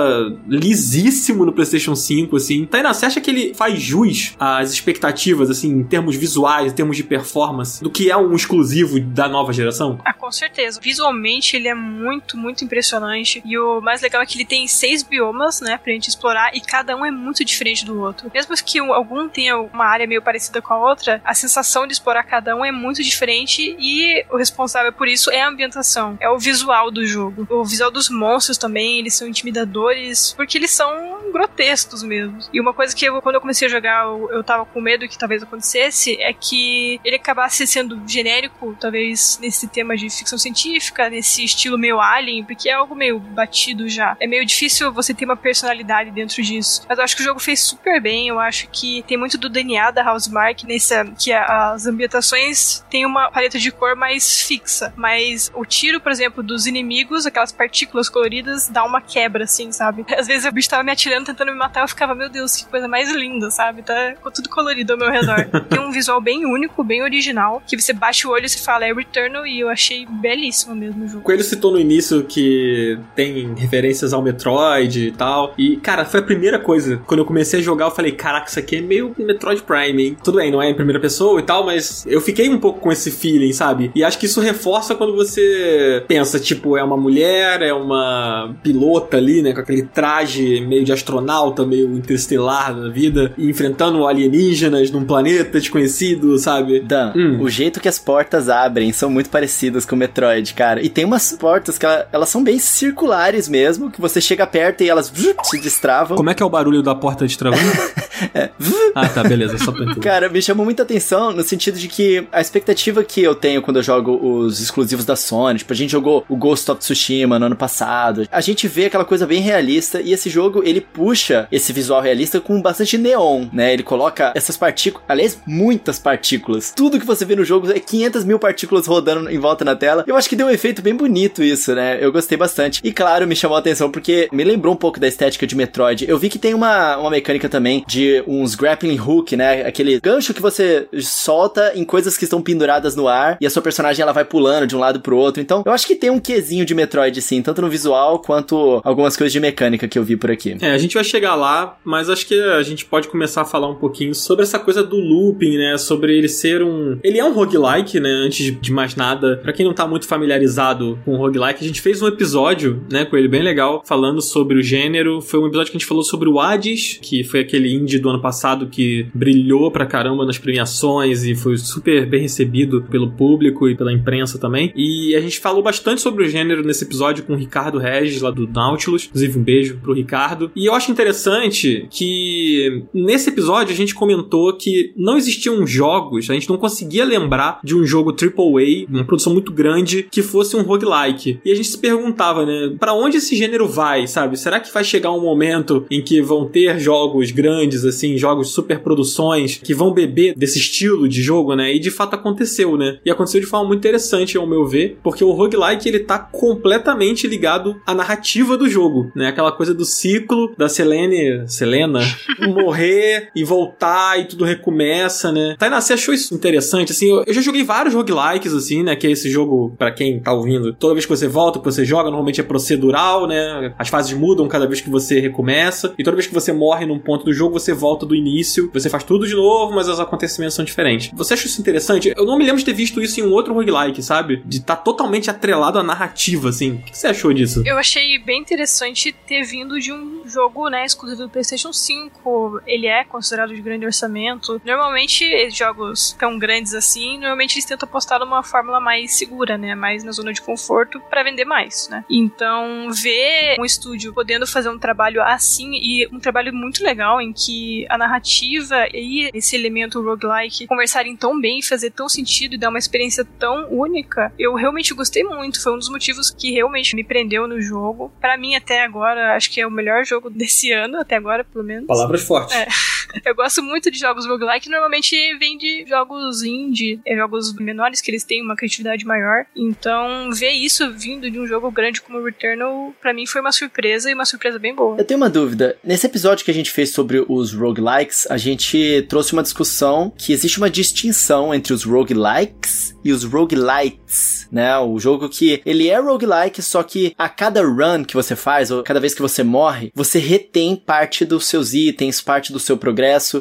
lisíssimo no PlayStation 5, assim. Tainá, você acha que ele faz jus às expectativas, assim, em termos visuais, em termos de performance, do que é um exclusivo da nova geração? Ah, com certeza. Visualmente ele é muito, muito impressionante. E o mais legal é que ele tem seis biomas, né, pra gente explorar, e cada um é muito diferente do outro. Mesmo que um- algum tenha uma área meio parecida com a outra, a sensação de explorar cada um é muito diferente e o responsável por isso é a ambientação, é o visual do jogo. O visual dos monstros também, eles são intimidadores, porque eles são grotescos mesmo. E uma coisa que eu, quando eu comecei a jogar, eu, eu tava com medo que talvez acontecesse, é que ele acabasse sendo genérico, talvez nesse tema de ficção científica, nesse estilo meio alien, porque é algo meio batido já. É meio difícil você ter uma personalidade dentro disso. Mas eu acho que o jogo fez super bem, eu acho que tem muito do DNA da Housemark nessa que as ambientações têm uma paleta de cor mais fixa, mas o tiro, por exemplo, dos inimigos, aquelas partículas coloridas, dá uma quebra assim, sabe? Às vezes o bicho tava me atirando, tentando me matar, eu ficava, meu Deus, que coisa mais linda, sabe? Tá tudo colorido ao meu redor. tem um visual bem único, bem original, que você baixa o olho e você fala, é Returnal, e eu achei belíssimo mesmo o O jogo. Coelho citou no início que tem referências ao Metroid e tal. E, cara, foi a primeira coisa. Quando eu comecei a jogar, eu falei, caraca, isso aqui é meio Metroid Prime, hein? Tudo bem, não é em primeira pessoa e tal, mas eu fiquei um pouco com esse feeling, sabe? E acho que isso reforça quando você pensa, tipo, é uma mulher, é uma pilota ali, né? Com aquele traje meio de astronauta, meio interestelar da vida, e enfrentando alienígenas num planeta desconhecido, sabe? Dan, Hum. o jeito que as portas abrem são muito parecidas com o Metroid, cara. E tem umas portas que ela- elas são bem circulares mesmo, que você chega perto e elas se destravam. Como é que é o barulho da porta de travando? Ah, tá, beleza, só pra entender. Cara, me chamou muita atenção no sentido de que a expectativa que eu tenho quando eu jogo os exclusivos da Sony, tipo, a gente jogou o Ghost of Tsushima no ano passado, a gente vê aquela coisa bem realista e esse jogo, ele puxa esse visual realista com bastante neon, né? Ele coloca essas partículas, aliás, muitas partículas. Tudo que você vê no jogo é 500 mil partículas rodando em volta na tela. Eu acho que deu um efeito bem bonito isso, né? Eu gostei bastante. E claro, me chamou a atenção porque me lembrou um pouco da estética de Metroid. Eu vi que tem uma, uma mecânica também de uns grappling hook, né? Aquele gancho que você solta em coisas que estão penduradas no ar e a sua personagem ela vai pulando de um lado pro outro. Então, eu acho que tem um quesinho de Metroid sim, tanto no visual quanto algumas coisas de mecânica que eu vi por aqui. É, a gente vai chegar lá, mas acho que a gente pode começar a falar um pouquinho sobre essa coisa do looping, né? Sobre ele ser um. Ele é um roguelike, né? Antes de- mais nada. Pra quem não tá muito familiarizado com roguelike, a gente fez um episódio, né, com ele bem legal, falando sobre o gênero. Foi um episódio que a gente falou sobre o Hades, que foi aquele indie do ano passado que brilhou pra caramba nas premiações e foi super bem recebido pelo público e pela imprensa também. E a gente falou bastante sobre o gênero nesse episódio com o Ricardo Regis, lá do Nautilus. Inclusive, um beijo pro Ricardo. E eu acho interessante que nesse episódio a gente comentou que não existiam jogos, a gente não conseguia lembrar de um jogo AAA, uma produção muito grande, que fosse um roguelike. E a gente se perguntava, né, para onde esse gênero vai, sabe? Será que vai chegar um momento em que vão ter jogos grandes, assim, jogos super produções, que vão beber desse estilo de jogo, né? E de fato aconteceu, né? E aconteceu de forma muito interessante, ao meu ver, porque o roguelike ele tá completamente ligado à narrativa do jogo, né? Aquela coisa do ciclo da Selene, Selena, morrer e voltar e tudo recomeça, né? Tainá, você achou isso interessante? Assim, eu, eu já joguei vários roguelikes, assim, né? Que é esse jogo, para quem tá ouvindo, toda vez que você volta, que você joga, normalmente é procedural, né? As fases mudam cada vez que você recomeça. E toda vez que você morre num ponto do jogo, você volta do início. Você faz tudo de novo, mas os acontecimentos são diferentes. Você acha isso interessante? Eu não me lembro de ter visto isso em um outro roguelike, sabe? De estar tá totalmente atrelado à narrativa, assim. O que você achou disso? Eu achei bem interessante ter vindo de um jogo, né, exclusivo do PlayStation 5. Ele é considerado de grande orçamento. Normalmente, jogos tão grandes assim, normalmente eles tentam apostar numa fórmula mais segura, né? Mais na zona de conforto para vender mais, né? Então, ver um estúdio podendo fazer um trabalho assim e um trabalho muito legal em que a narrativa e esse elemento roguelike conversarem tão bem, fazer tão sentido e dar uma experiência tão única, eu realmente gostei muito. Foi um dos motivos que realmente me prendeu no jogo. Para mim, até agora, acho que é o melhor jogo desse ano, até agora, pelo menos. Palavras fortes. É. Eu gosto muito de jogos roguelike, normalmente vem de jogos indie, é jogos menores que eles têm uma criatividade maior. Então, ver isso vindo de um jogo grande como Returnal, para mim foi uma surpresa e uma surpresa bem boa. Eu tenho uma dúvida. Nesse episódio que a gente fez sobre os roguelikes, a gente trouxe uma discussão que existe uma distinção entre os roguelikes e os roguelites, né? O jogo que ele é roguelike, só que a cada run que você faz, ou cada vez que você morre, você retém parte dos seus itens, parte do seu progresso.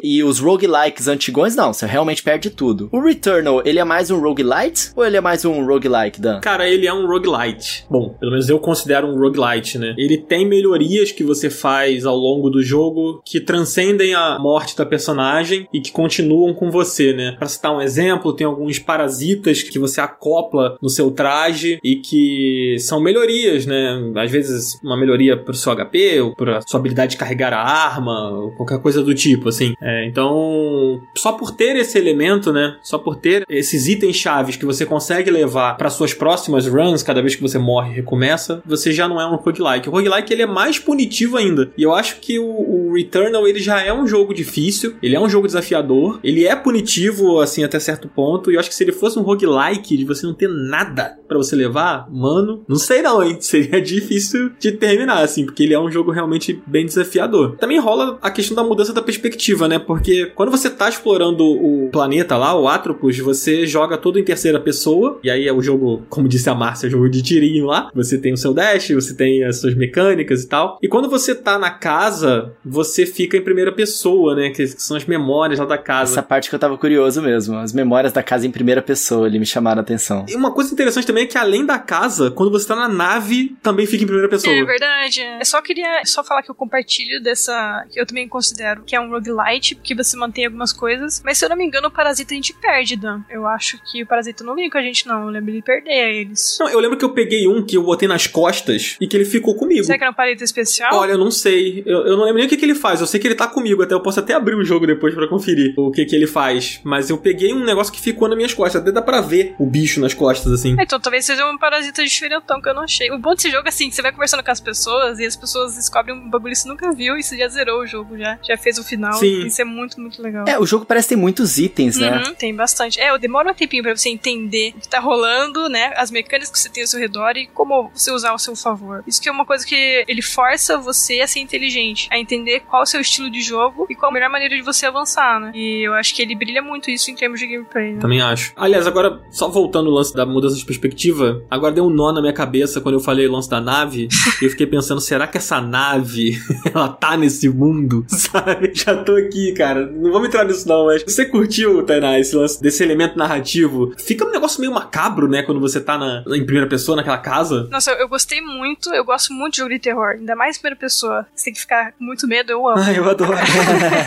E os roguelikes antigões, não, você realmente perde tudo. O Returnal, ele é mais um roguelite ou ele é mais um roguelike, Dan? Cara, ele é um roguelite. Bom, pelo menos eu considero um roguelite, né? Ele tem melhorias que você faz ao longo do jogo que transcendem a morte da personagem e que continuam com você, né? Pra citar um exemplo, tem alguns parasitas que você acopla no seu traje e que são melhorias, né? Às vezes uma melhoria pro seu HP ou pra sua habilidade de carregar a arma ou qualquer coisa do tipo, assim. É, então, só por ter esse elemento, né? Só por ter esses itens chaves que você consegue levar para suas próximas runs, cada vez que você morre e recomeça, você já não é um roguelike. O roguelike ele é mais punitivo ainda. E eu acho que o, o Returnal ele já é um jogo difícil, ele é um jogo desafiador, ele é punitivo assim até certo ponto. E eu acho que se ele fosse um roguelike de você não ter nada para você levar, mano, não sei não, hein? Seria difícil de terminar assim, porque ele é um jogo realmente bem desafiador. Também rola a questão da mudança da perspectiva, né? Porque quando você tá explorando o planeta lá, o Atropos, você joga todo em terceira pessoa, e aí é o jogo, como disse a Márcia, é o jogo de tirinho lá. Você tem o seu dash, você tem as suas mecânicas e tal. E quando você tá na casa, você fica em primeira pessoa, né? Que são as memórias lá da casa. Essa parte que eu tava curioso mesmo. As memórias da casa em primeira pessoa, ele me chamaram a atenção. E uma coisa interessante também é que além da casa, quando você tá na nave, também fica em primeira pessoa. É verdade. Eu só queria só falar que eu compartilho dessa. que eu também considero que é um roguelite, porque você mantém algumas coisas. Mas se eu não me engano, o parasita a gente perde, Dan. Eu acho que o parasita não vem com a gente, não. Eu lembro de perder eles. Não, eu lembro que eu peguei um que eu botei nas costas e que ele ficou comigo. Será que era um parasita especial? Olha, eu não sei. Eu, eu não lembro nem o que, que ele faz. Eu sei que ele tá comigo. Até eu posso até abrir o jogo depois para conferir o que, que ele faz. Mas eu peguei um negócio que ficou nas minhas costas. Até dá pra ver o bicho nas costas, assim. Então talvez seja um parasita diferentão que eu não achei. O bom desse jogo é assim, você vai conversando com as pessoas e as pessoas descobrem um bagulho que você nunca viu e você já zerou o jogo, já. Já fez o final. Sim. Isso é muito, muito legal. É, o jogo parece ter muitos itens, né? Uhum, tem bastante. É, demora um tempinho pra você entender o que tá rolando, né? As mecânicas que você tem ao seu redor e como você usar ao seu favor. Isso que é uma coisa que ele força você a ser inteligente, a entender qual é o seu estilo de jogo e qual a melhor maneira de você avançar, né? E eu acho que ele brilha muito isso em termos de gameplay, né? Também acho. Aliás, agora agora, só voltando o lance da mudança de perspectiva, agora deu um nó na minha cabeça quando eu falei o lance da nave. e eu fiquei pensando, será que essa nave, ela tá nesse mundo? Sabe? Já tô aqui, cara. Não vamos entrar nisso não, mas você curtiu, Tainá, esse lance desse elemento narrativo? Fica um negócio meio macabro, né? Quando você tá na, em primeira pessoa naquela casa. Nossa, eu gostei muito. Eu gosto muito de jogo de terror. Ainda mais em primeira pessoa. Você tem que ficar com muito medo, eu amo. Ah, eu adoro.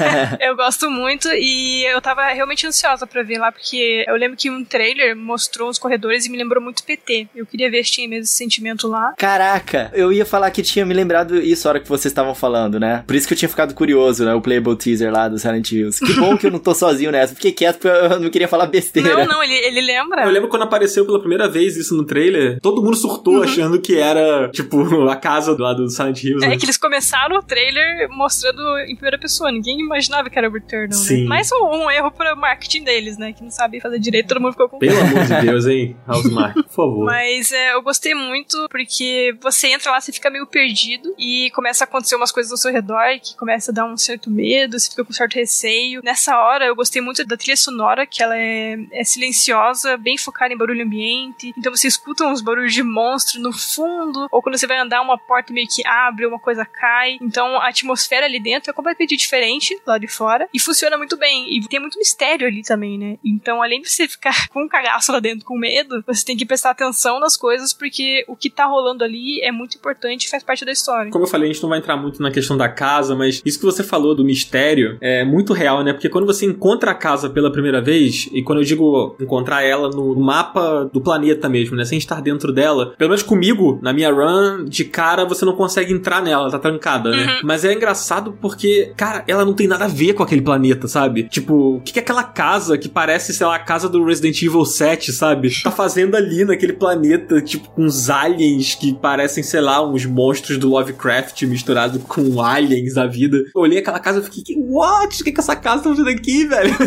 eu gosto muito e eu tava realmente ansiosa pra ver lá, porque eu lembro que um trailer mostrou os corredores e me lembrou muito PT. Eu queria ver se tinha mesmo esse sentimento lá. Caraca, eu ia falar que tinha me lembrado isso a hora que vocês estavam falando, né? Por isso que eu tinha ficado curioso, né? O playable teaser lá do Silent Hills. Que bom que eu não tô sozinho nessa. Fiquei quieto porque eu não queria falar besteira. Não, não, ele, ele lembra. Eu lembro quando apareceu pela primeira vez isso no trailer, todo mundo surtou uhum. achando que era, tipo, a casa do lado do Silent Hills. É né? que eles começaram o trailer mostrando em primeira pessoa. Ninguém imaginava que era o Returnal, né? Sim. né? Mais um, um erro pro marketing deles, né? Que não sabe fazer direito, todo mundo ficou com Pelo amor de Deus, hein? Housemark, por favor. Mas é, eu gostei muito porque você entra lá, você fica meio perdido e começa a acontecer umas coisas ao seu redor que começa a dar um certo medo, você fica com certo receio. Nessa hora, eu gostei muito da trilha sonora, que ela é, é silenciosa, bem focada em barulho ambiente. Então você escuta uns barulhos de monstro no fundo, ou quando você vai andar, uma porta meio que abre, uma coisa cai. Então a atmosfera ali dentro é completamente diferente lá de fora e funciona muito bem. E tem muito mistério ali também, né? Então, além de você ficar com um cagaço lá dentro com medo, você tem que prestar atenção nas coisas, porque o que tá rolando ali é muito importante e faz parte da história. Como eu falei, a gente não vai entrar muito na questão da casa, mas isso que você falou do mistério é muito real, né? Porque quando você encontra a casa pela primeira vez, e quando eu digo encontrar ela no mapa do planeta mesmo, né? Sem estar dentro dela, pelo menos comigo, na minha run, de cara você não consegue entrar nela, tá trancada, né? Uhum. Mas é engraçado porque, cara, ela não tem nada a ver com aquele planeta, sabe? Tipo, o que, é aquela casa que parece, sei lá, a casa do Resident Evil 7, sabe? Tá fazendo ali naquele planeta, tipo, com uns aliens que parecem, sei lá, uns monstros do Lovecraft misturado com aliens da vida. Eu olhei aquela casa e fiquei, what? O que, que essa casa tá fazendo aqui, velho?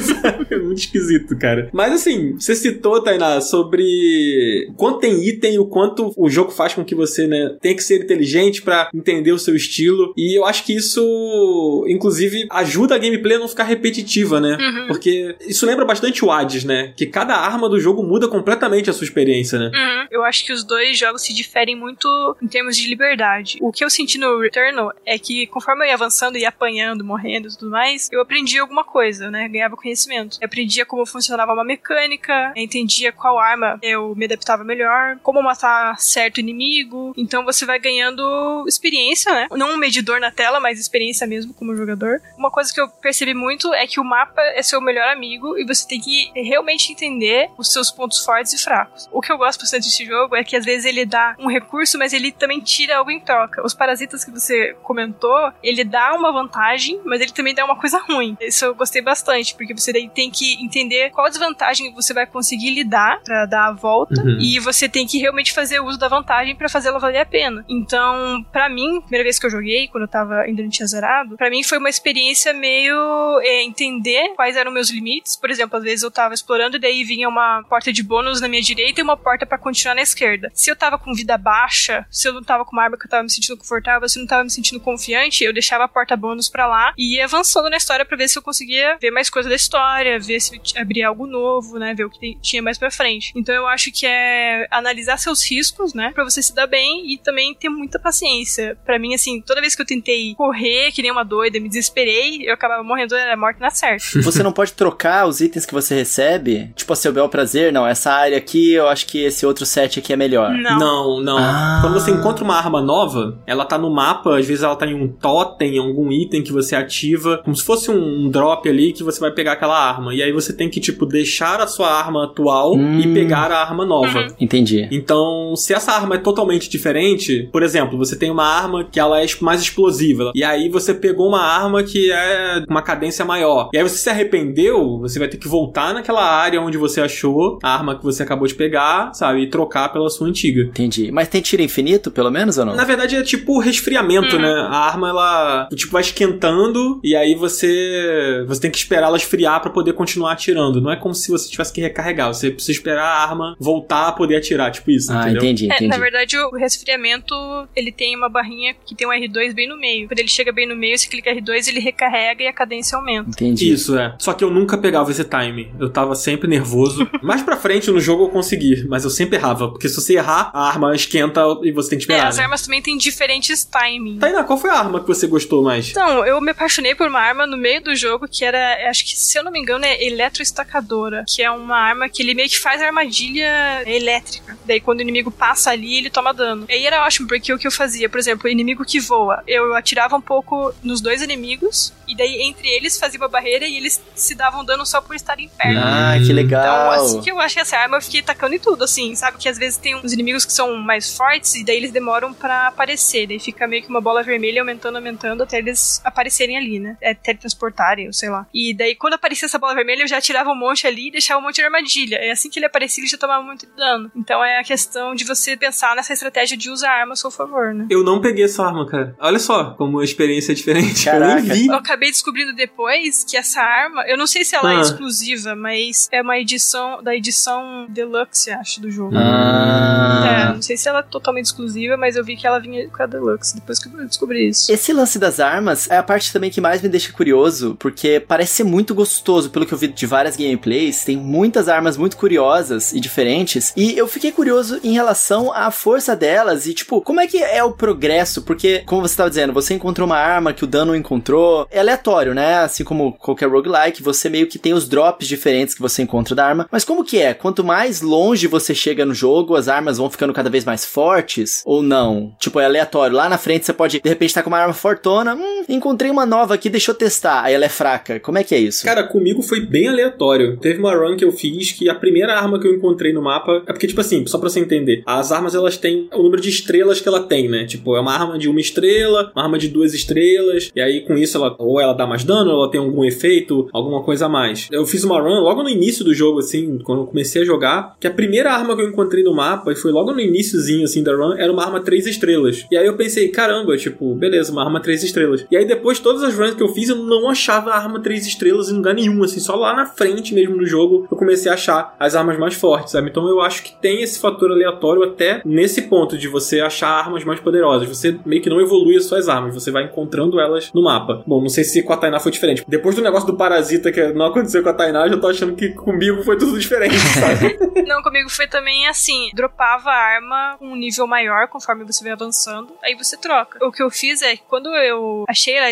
É muito esquisito, cara. Mas assim, você citou, Tainá, sobre quanto tem item e o quanto o jogo faz com que você, né, tenha que ser inteligente para entender o seu estilo. E eu acho que isso, inclusive, ajuda a gameplay a não ficar repetitiva, né? Uhum. Porque isso lembra bastante o Hades, né? Que cada arma do jogo muda completamente a sua experiência, né? Uhum. Eu acho que os dois jogos se diferem muito em termos de liberdade. O que eu senti no Returnal é que conforme eu ia avançando e apanhando, morrendo e tudo mais, eu aprendi alguma coisa, né? Ganhava conhecimento. Eu aprendia como funcionava uma mecânica, entendia qual arma eu me adaptava melhor, como matar certo inimigo. Então você vai ganhando experiência, né? Não um medidor na tela, mas experiência mesmo como jogador. Uma coisa que eu percebi muito é que o mapa é seu melhor amigo e você tem que realmente entender os seus pontos fortes e fracos. O que eu gosto bastante desse jogo é que às vezes ele dá um recurso, mas ele também tira algo em troca. Os parasitas que você comentou, ele dá uma vantagem, mas ele também dá uma coisa ruim. Isso eu gostei bastante, porque você tem que entender qual desvantagem você vai conseguir lidar para dar a volta uhum. e você tem que realmente fazer uso da vantagem para fazê-la valer a pena. Então, para mim, primeira vez que eu joguei, quando eu tava ainda não tinha zerado, para mim foi uma experiência meio é, entender quais eram meus limites. Por exemplo, às vezes eu tava explorando e daí vinha uma porta de bônus na minha direita e uma porta para continuar na esquerda. Se eu tava com vida baixa, se eu não tava com uma arma que eu tava me sentindo confortável, se eu não tava me sentindo confiante, eu deixava a porta bônus para lá e ia avançando na história para ver se eu conseguia ver mais coisa da história, ver se abria algo novo, né, ver o que tinha mais para frente. Então eu acho que é analisar seus riscos, né, para você se dar bem e também ter muita paciência. Para mim assim, toda vez que eu tentei correr que nem uma doida, me desesperei, eu acabava morrendo, era morte na certa. Você não pode trocar os itens que você recebe? Tipo, a seu bel prazer? Não, essa área aqui, eu acho que esse outro set aqui é melhor. Não, não. não. Ah. Quando você encontra uma arma nova, ela tá no mapa, às vezes ela tá em um totem, algum item que você ativa, como se fosse um drop ali que você vai pegar aquela arma. E aí você tem que, tipo, deixar a sua arma atual hum. e pegar a arma nova. Uhum. Entendi. Então, se essa arma é totalmente diferente, por exemplo, você tem uma arma que ela é mais explosiva, e aí você pegou uma arma que é uma cadência maior. E aí você se arrependeu, você vai ter que voltar naquela área onde você achou a arma que você acabou de pegar, sabe? E trocar pela sua antiga. Entendi. Mas tem tiro infinito, pelo menos, ou não? Na verdade é tipo resfriamento, uhum. né? A arma, ela, tipo, vai esquentando e aí você você tem que esperar ela esfriar para poder continuar atirando. Não é como se você tivesse que recarregar. Você precisa esperar a arma voltar a poder atirar, tipo isso, ah, entendeu? entendi, entendi. É, na verdade, o resfriamento, ele tem uma barrinha que tem um R2 bem no meio. Quando ele chega bem no meio, você clica R2, ele recarrega e a cadência aumenta. Entendi. Isso, é. Só que eu nunca pegava esse time. Eu tava sempre nervoso Mais pra frente no jogo eu consegui, mas eu sempre errava. Porque se você errar, a arma esquenta e você tem que É, esperar. as né? armas também têm diferentes timings. Tainá, qual foi a arma que você gostou mais? Então, eu me apaixonei por uma arma no meio do jogo que era, acho que se eu não me engano, é eletroestacadora, que é uma arma que ele meio que faz armadilha elétrica. Daí quando o inimigo passa ali, ele toma dano. E aí era ótimo, porque o que eu fazia, por exemplo, o inimigo que voa, eu atirava um pouco nos dois inimigos, e daí entre eles fazia uma barreira e eles se davam dano só por estarem perto. Ah, que Então, legal. assim que eu achei essa arma, eu fiquei tacando em tudo, assim, sabe? Que às vezes tem uns inimigos que são mais fortes e daí eles demoram pra aparecer. Daí fica meio que uma bola vermelha aumentando, aumentando até eles aparecerem ali, né? É, teletransportarem, sei lá. E daí quando aparecia essa bola vermelha, eu já tirava um monte ali e deixava um monte de armadilha. E assim que ele aparecia, ele já tomava muito dano. Então é a questão de você pensar nessa estratégia de usar a arma a seu favor, né? Eu não peguei essa arma, cara. Olha só como a experiência é diferente. Eu Caraca. nem vi. Eu acabei descobrindo depois que essa arma, eu não sei se ela é Ah. exclusiva, mas é uma edição da edição Deluxe, acho, do jogo. É, Ah. não sei se ela é totalmente exclusiva, mas eu vi que ela vinha com a Deluxe depois que eu descobri isso. Esse lance das armas é a parte também que mais me deixa curioso, porque parece ser muito gostoso, pelo que eu vi de várias gameplays, tem muitas armas muito curiosas e diferentes, e eu fiquei curioso em relação à força delas e, tipo, como é que é o progresso, porque, como você estava dizendo, você encontrou uma arma que o dano encontrou, é aleatório, né? Assim como qualquer roguelike, você meio que tem os drops diferentes que você encontra da arma, mas como que é? Quanto mais longe você chega no jogo, as armas vão ficando cada vez mais fortes, ou não? Tipo, é aleatório, lá na frente você pode, de repente, estar com uma arma fortona, hum, encontrei uma nova aqui, deixa eu testar, aí ela é fraca, como é que é isso? Cara, comigo foi bem aleatório. Teve uma run que eu fiz que a primeira arma que eu encontrei no mapa. É porque, tipo assim, só pra você entender, as armas elas têm o número de estrelas que ela tem, né? Tipo, é uma arma de uma estrela, uma arma de duas estrelas, e aí com isso ela ou ela dá mais dano, ou ela tem algum efeito, alguma coisa a mais. Eu fiz uma run logo no início do jogo, assim, quando eu comecei a jogar, que a primeira arma que eu encontrei no mapa, e foi logo no iníciozinho, assim, da run, era uma arma três estrelas. E aí eu pensei, caramba, tipo, beleza, uma arma três estrelas. E aí depois, todas as runs que eu fiz, eu não achava a arma três estrelas em lugar nenhum, assim, só lá na frente mesmo no jogo eu comecei a achar as armas mais fortes, sabe? Então eu acho que tem esse fator aleatório até nesse ponto de você achar armas mais poderosas. Você meio que não evolui as suas armas, você vai encontrando elas no mapa. Bom, não sei se com a Tainá foi diferente. Depois do negócio do parasita que não aconteceu com a Tainá, eu já tô achando que comigo foi tudo diferente, sabe? Não, comigo foi também assim: dropava a arma com um nível maior conforme você vai avançando, aí você troca. O que eu fiz é que quando eu achei a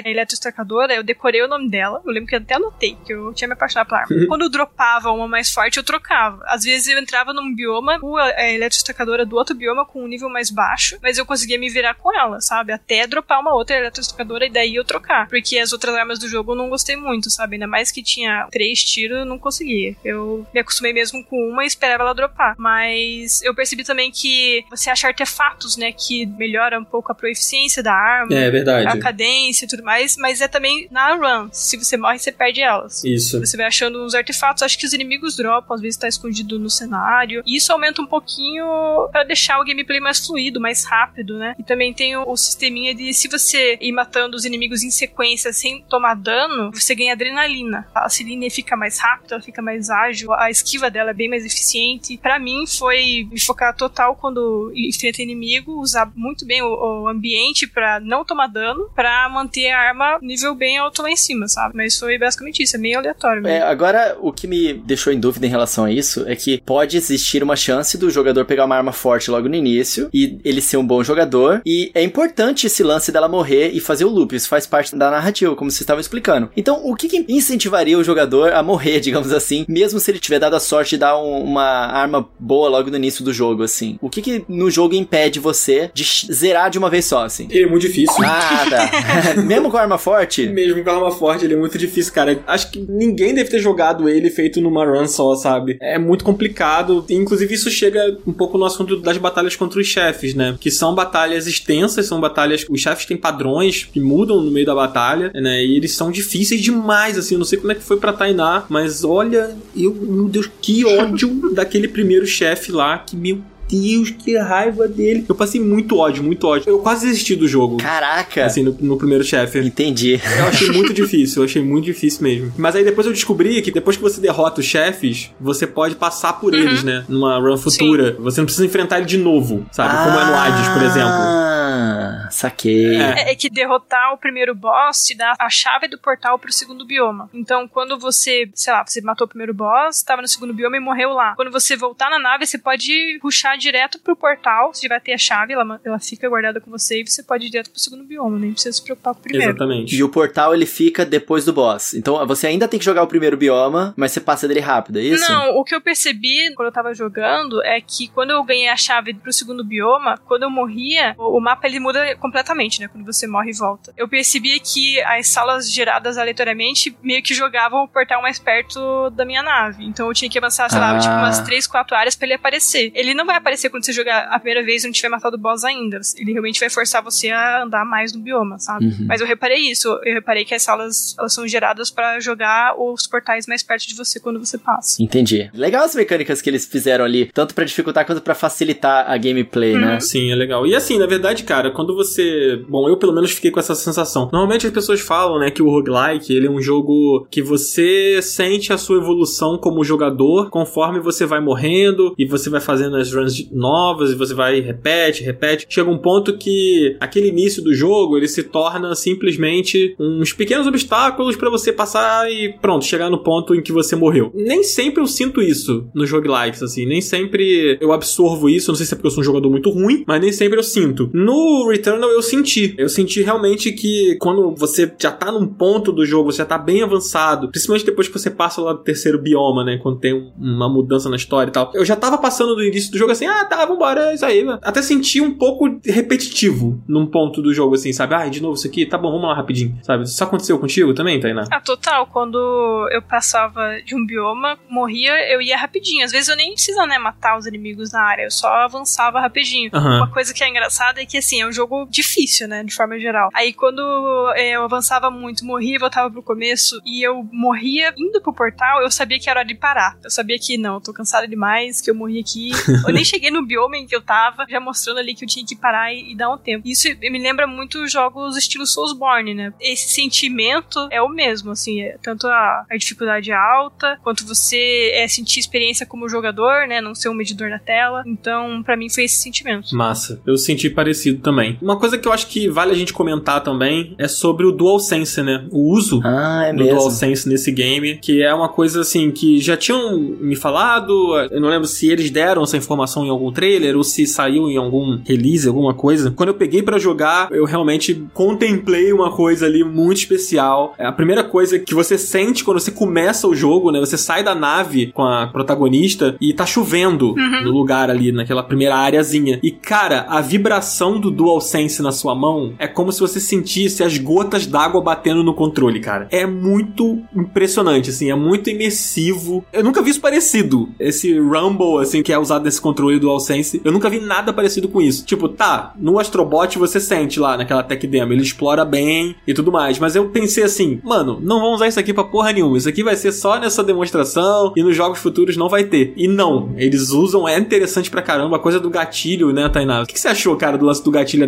eletroestacadora, eu decorei o nome dela. Eu lembro que eu até anotei, que eu tinha me apaixonado pela arma. quando eu dropava uma mais forte, eu trocava. Às vezes eu entrava num bioma, com a eletroestacadora do outro bioma com um nível mais baixo, mas eu conseguia me virar com ela, sabe? Até dropar uma outra eletroestacadora e daí eu trocar. Porque as outras armas do jogo eu não gostei muito, sabe? Ainda mais que tinha três tiros, eu não conseguia. Eu me acostumei mesmo com uma e esperava ela dropar. Mas eu percebi também que você acha artefatos, né? Que melhora um pouco a proeficiência da arma. É verdade. A cadência e tudo mais, mas é também na run. Se você morre, você perde elas. Isso. Você vai achando uns artefatos, acho que os inimigos dropam, às vezes tá escondido no cenário. E isso aumenta um pouquinho pra deixar o gameplay mais fluido, mais rápido, né? E também tem o, o sisteminha de se você ir matando os inimigos em sequência sem tomar dano, você ganha adrenalina. A Celine fica mais rápida, ela fica mais ágil, a esquiva dela é bem mais eficiente. Pra mim foi me focar total quando enfrenta inimigo, usar muito bem o, o ambiente pra não tomar dano, pra manter a arma nível bem alto lá em cima, sabe? Mas foi basicamente isso, é meio aleatório mesmo. É, agora, o que me deixou em dúvida em relação a isso é que pode existir uma chance do jogador pegar uma arma forte logo no início e ele ser um bom jogador. E é importante esse lance dela morrer e fazer o loop. Isso faz parte da narrativa, como vocês estavam explicando. Então, o que, que incentivaria o jogador a morrer, digamos assim, mesmo se ele tiver dado a sorte de dar um- uma arma boa logo no início do jogo, assim? O que, que no jogo impede você de zerar de uma vez só, assim? É muito difícil. Tá. mesmo com arma forte? Mesmo com a arma forte, ele é muito difícil, cara. Acho que ninguém deve ter jogado ele feito numa run só, sabe? É muito complicado. Inclusive, isso chega um pouco no assunto das batalhas contra os chefes, né? Que são batalhas extensas, são batalhas. Os chefes têm padrões que mudam no meio da batalha, né? E eles são difíceis demais, assim. Eu não sei como é que foi pra Tainá, mas olha, eu, meu Deus, que ódio daquele primeiro chefe lá, que meu Deus, que raiva dele. Eu passei muito ódio, muito ódio. Eu quase desisti do jogo. Caraca! Assim, no, no primeiro chefe. Entendi. Eu achei muito difícil, eu achei muito difícil mesmo. Mas aí depois eu descobri que depois que você derrota os chefes, você pode passar por eles, né? Numa run futura. Você não precisa enfrentar ele de novo, sabe? Como é no Hades, por exemplo. Saquei. É. é que derrotar o primeiro boss te dá a chave do portal pro segundo bioma. Então, quando você, sei lá, você matou o primeiro boss, tava no segundo bioma e morreu lá. Quando você voltar na nave, você pode ruxar direto pro portal, você vai ter a chave, ela, ela fica guardada com você e você pode ir direto pro segundo bioma, nem precisa se preocupar com o primeiro. Exatamente. E o portal ele fica depois do boss. Então você ainda tem que jogar o primeiro bioma, mas você passa dele rápido, é isso? Não, o que eu percebi quando eu tava jogando é que quando eu ganhei a chave pro segundo bioma, quando eu morria, o, o mapa ele muda completamente, né? Quando você morre e volta. Eu percebi que as salas geradas aleatoriamente meio que jogavam o portal mais perto da minha nave. Então eu tinha que avançar, sei lá, Ah. tipo umas 3, 4 áreas pra ele aparecer. Ele não vai aparecer quando você jogar a primeira vez e não tiver matado o boss ainda. Ele realmente vai forçar você a andar mais no bioma, sabe? Uhum. Mas eu reparei isso. Eu reparei que as salas elas são geradas pra jogar os portais mais perto de você quando você passa. Entendi. Legal as mecânicas que eles fizeram ali, tanto pra dificultar quanto pra facilitar a gameplay, né? Sim, é legal. E assim, na verdade, cara, quando você. Bom, eu pelo menos fiquei com essa sensação. Normalmente as pessoas falam, né, que o roguelike ele é um jogo que você sente a sua evolução como jogador conforme você vai morrendo e você vai fazendo as runs novas e você vai repete, repete. Chega um ponto que aquele início do jogo ele se torna simplesmente uns pequenos obstáculos pra você passar e pronto, chegar no ponto em que você morreu. Nem sempre eu sinto isso nos roguelikes, assim. Nem sempre eu absorvo isso. Não sei se é porque eu sou um jogador muito ruim, mas nem sempre eu sinto. No Returnal eu senti. Eu senti realmente que quando você já tá num ponto do jogo, você já tá bem avançado, principalmente depois que você passa lá do terceiro bioma, né? Quando tem um- uma mudança na história e tal. Eu já tava passando do início do jogo assim, ah, tá, vambora, é isso aí. mano. Até senti um pouco repetitivo num ponto do jogo, assim, sabe? Ah, de novo isso aqui, tá bom, vamos lá rapidinho, sabe? Isso aconteceu contigo também, Tainá? Ah, total. Quando eu passava de um bioma, morria, eu ia rapidinho. Às vezes eu nem precisa, né, matar os inimigos na área, eu só avançava rapidinho. Aham. Uma coisa que é engraçada é que, assim, é um jogo difícil, né, de forma geral. Aí quando é, eu avançava muito, morria, voltava pro começo, e eu morria indo pro portal, eu sabia que era hora de parar. Eu sabia que, não, eu tô cansada demais, que eu morri aqui. eu nem cheguei no bioma em que eu tava, já mostrando ali que eu tinha que parar e, e dar um tempo. Isso me lembra muito jogos estilo Soulsborne, né? Esse sentimento é o mesmo, assim, é tanto a, a dificuldade alta, quanto você é sentir experiência como jogador, né? Não ser um medidor na tela. Então, pra mim foi esse sentimento. Massa. Eu senti parecido também. Uma coisa que eu acho que vale a gente comentar também é sobre o DualSense, né? O uso Ah, é do mesmo. DualSense nesse game, que é uma coisa assim que já tinham me falado, eu não lembro se eles deram essa informação em algum trailer ou se saiu em algum release, alguma coisa. Quando eu peguei pra jogar, eu realmente contemplei uma coisa ali muito especial. É a primeira coisa que você sente quando você começa o jogo, né? Você sai da nave com a protagonista e tá chovendo no lugar ali, naquela primeira areazinha. E cara, a vibração do DualSense na sua mão é como se você sentisse as gotas d'água batendo no controle, cara. É muito impressionante, assim, é muito imersivo. Eu nunca vi isso parecido. Esse rumble, assim, que é usado nesse controle DualSense, eu nunca vi nada parecido com isso. Tipo, tá, no Astrobot você sente lá naquela tech demo, ele explora bem e tudo mais, mas eu pensei assim, mano, não vamos usar isso aqui pra porra nenhuma. Isso aqui vai ser só nessa demonstração e nos jogos futuros não vai ter. E não, eles usam, é interessante pra caramba a coisa do gatilho, né, Tainá? O que você achou, cara, do lance do gatilho